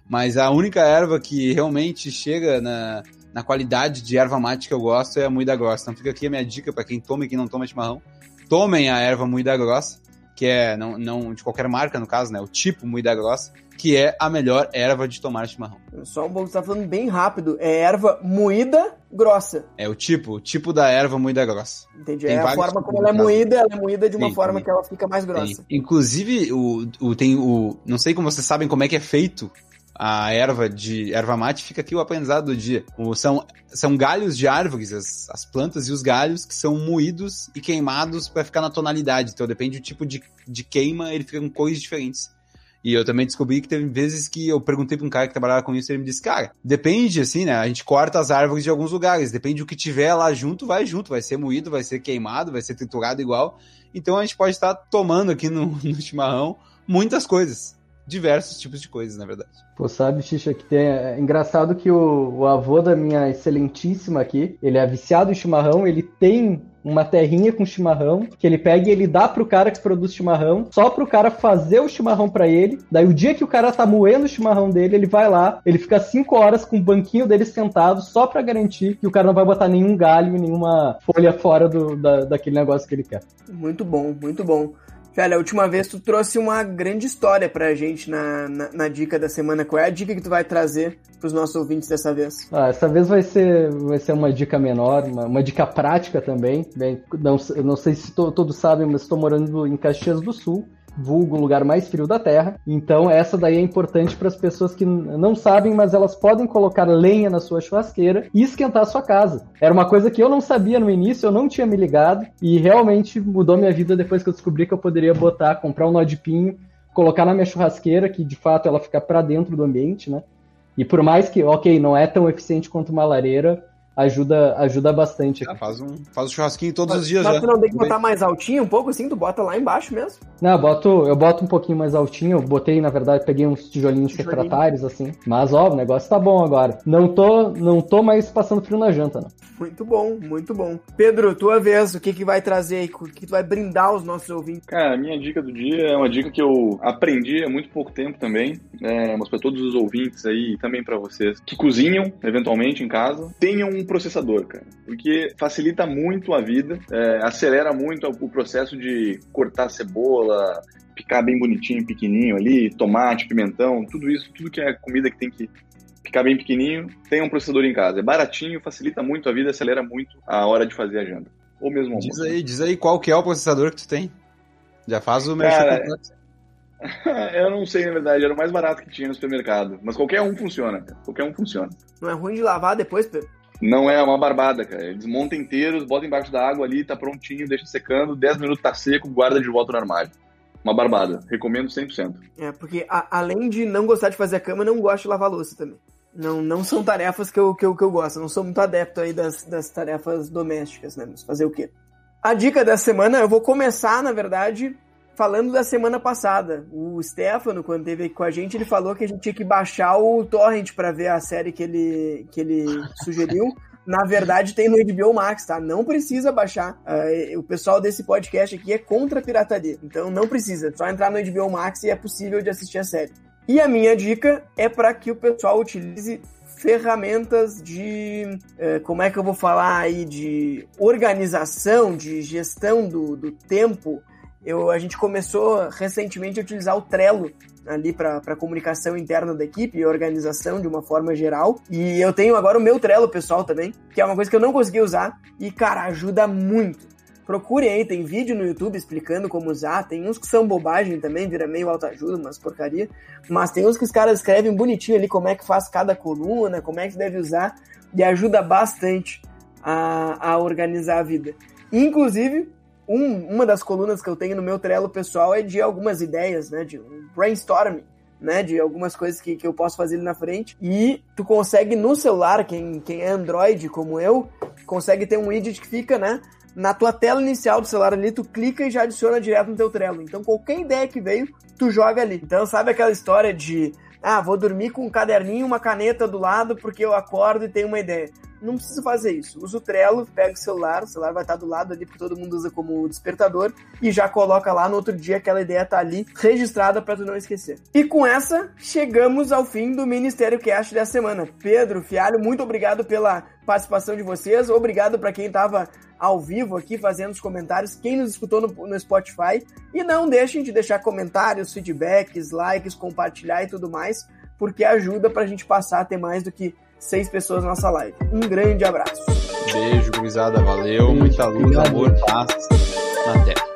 Mas a única erva que realmente chega na, na qualidade de erva mate que eu gosto é a moída grossa. Então fica aqui a minha dica pra quem toma e quem não toma chimarrão. Tomem a erva moída grossa, que é não, não de qualquer marca no caso, né? O tipo moída grossa, que é a melhor erva de tomar chimarrão. Só um pouco, você tá falando bem rápido. É erva moída grossa. É o tipo, o tipo da erva moída grossa. Entendi. Tem é a forma como ela é moída, ela é moída de uma Tem, forma tem. que ela fica mais grossa. Inclusive, o, o, tem o. Não sei como vocês sabem como é que é feito a erva de erva mate, fica aqui o aprendizado do dia. O- são, são galhos de árvores, as, as plantas e os galhos, que são moídos e queimados para ficar na tonalidade. Então depende do tipo de, de queima, ele fica com cores diferentes. E eu também descobri que teve vezes que eu perguntei pra um cara que trabalhava com isso e ele me disse, cara, depende, assim, né? A gente corta as árvores de alguns lugares, depende do que tiver lá junto, vai junto, vai ser moído, vai ser queimado, vai ser triturado igual. Então a gente pode estar tomando aqui no, no chimarrão muitas coisas. Diversos tipos de coisas, na verdade. Pô, sabe, Xixa, que tem. É engraçado que o, o avô da minha excelentíssima aqui, ele é viciado em chimarrão, ele tem uma terrinha com chimarrão, que ele pega e ele dá pro cara que produz chimarrão, só pro cara fazer o chimarrão para ele. Daí o dia que o cara tá moendo o chimarrão dele, ele vai lá, ele fica cinco horas com o banquinho dele sentado, só para garantir que o cara não vai botar nenhum galho, nenhuma folha fora do, da, daquele negócio que ele quer. Muito bom, muito bom. Velho, a última vez tu trouxe uma grande história pra gente na, na, na, dica da semana. Qual é a dica que tu vai trazer pros nossos ouvintes dessa vez? Ah, essa vez vai ser, vai ser uma dica menor, uma, uma dica prática também. Bem, não, não sei se to, todos sabem, mas estou morando em Caxias do Sul vulgo lugar mais frio da Terra. Então essa daí é importante para as pessoas que não sabem, mas elas podem colocar lenha na sua churrasqueira e esquentar a sua casa. Era uma coisa que eu não sabia no início, eu não tinha me ligado e realmente mudou minha vida depois que eu descobri que eu poderia botar, comprar um nó de pinho, colocar na minha churrasqueira, que de fato ela fica para dentro do ambiente, né? E por mais que, ok, não é tão eficiente quanto uma lareira, ajuda, ajuda bastante. Ah, faz, um, faz um churrasquinho todos mas, os dias mas já. tu não tem que botar mais altinho um pouco assim? Tu bota lá embaixo mesmo? Não, eu boto, eu boto um pouquinho mais altinho. Eu botei, na verdade, peguei uns tijolinhos Tijolinho. refratários, assim. Mas, ó, o negócio tá bom agora. Não tô, não tô mais passando frio na janta, não. Muito bom, muito bom. Pedro, tua vez, o que que vai trazer aí? O que tu vai brindar os nossos ouvintes? Cara, a minha dica do dia é uma dica que eu aprendi há muito pouco tempo também. É, mas para todos os ouvintes aí, e também para vocês que cozinham, eventualmente, em casa, tenham um processador, cara porque facilita muito a vida, é, acelera muito o processo de cortar cebola, picar bem bonitinho, pequenininho ali, tomate, pimentão, tudo isso, tudo que é comida que tem que picar bem pequenininho, tem um processador em casa. É baratinho, facilita muito a vida, acelera muito a hora de fazer a janta. Ou mesmo almoço. Diz aí, diz aí qual que é o processador que tu tem. Já faz o meu eu não sei, na verdade, era o mais barato que tinha no supermercado. Mas qualquer um funciona, Qualquer um funciona. Não é ruim de lavar depois, Pedro? Não é uma barbada, cara. Ele desmonta inteiros, bota embaixo da água ali, tá prontinho, deixa secando, 10 minutos tá seco, guarda de volta no armário. Uma barbada. Recomendo 100%. É, porque a, além de não gostar de fazer a cama, não gosto de lavar louça também. Não, não são tarefas que eu, que, eu, que eu gosto. Não sou muito adepto aí das, das tarefas domésticas, né? Mas fazer o quê? A dica da semana, eu vou começar, na verdade, falando da semana passada. O Stefano, quando esteve aqui com a gente, ele falou que a gente tinha que baixar o torrent para ver a série que ele, que ele sugeriu. Na verdade, tem no HBO Max, tá? Não precisa baixar. Uh, o pessoal desse podcast aqui é contra a pirataria. Então não precisa. É só entrar no HBO Max e é possível de assistir a série. E a minha dica é para que o pessoal utilize ferramentas de, uh, como é que eu vou falar aí, de organização, de gestão do, do tempo eu, a gente começou recentemente a utilizar o Trello ali para comunicação interna da equipe e organização de uma forma geral. E eu tenho agora o meu Trello pessoal também, que é uma coisa que eu não consegui usar e, cara, ajuda muito. Procure aí, tem vídeo no YouTube explicando como usar. Tem uns que são bobagem também, vira meio autoajuda, umas porcaria. Mas tem uns que os caras escrevem bonitinho ali como é que faz cada coluna, como é que deve usar. E ajuda bastante a, a organizar a vida. Inclusive, um, uma das colunas que eu tenho no meu Trello pessoal é de algumas ideias, né? De um brainstorming. Né, de algumas coisas que, que eu posso fazer ali na frente. E tu consegue no celular, quem, quem é Android como eu, consegue ter um widget que fica, né? Na tua tela inicial do celular ali, tu clica e já adiciona direto no teu Trello. Então qualquer ideia que veio, tu joga ali. Então sabe aquela história de ah, vou dormir com um caderninho, uma caneta do lado porque eu acordo e tenho uma ideia. Não precisa fazer isso. Usa o Trello, pega o celular, o celular vai estar do lado ali porque todo mundo usa como despertador e já coloca lá no outro dia aquela ideia tá ali registrada para tu não esquecer. E com essa, chegamos ao fim do Ministério Cast dessa semana. Pedro, Fialho, muito obrigado pela participação de vocês. Obrigado para quem estava ao vivo aqui fazendo os comentários, quem nos escutou no, no, Spotify. E não deixem de deixar comentários, feedbacks, likes, compartilhar e tudo mais, porque ajuda para a gente passar a ter mais do que seis pessoas na nossa live. Um grande abraço. Beijo, gurizada. Valeu. Muita luz, amor, paz na terra.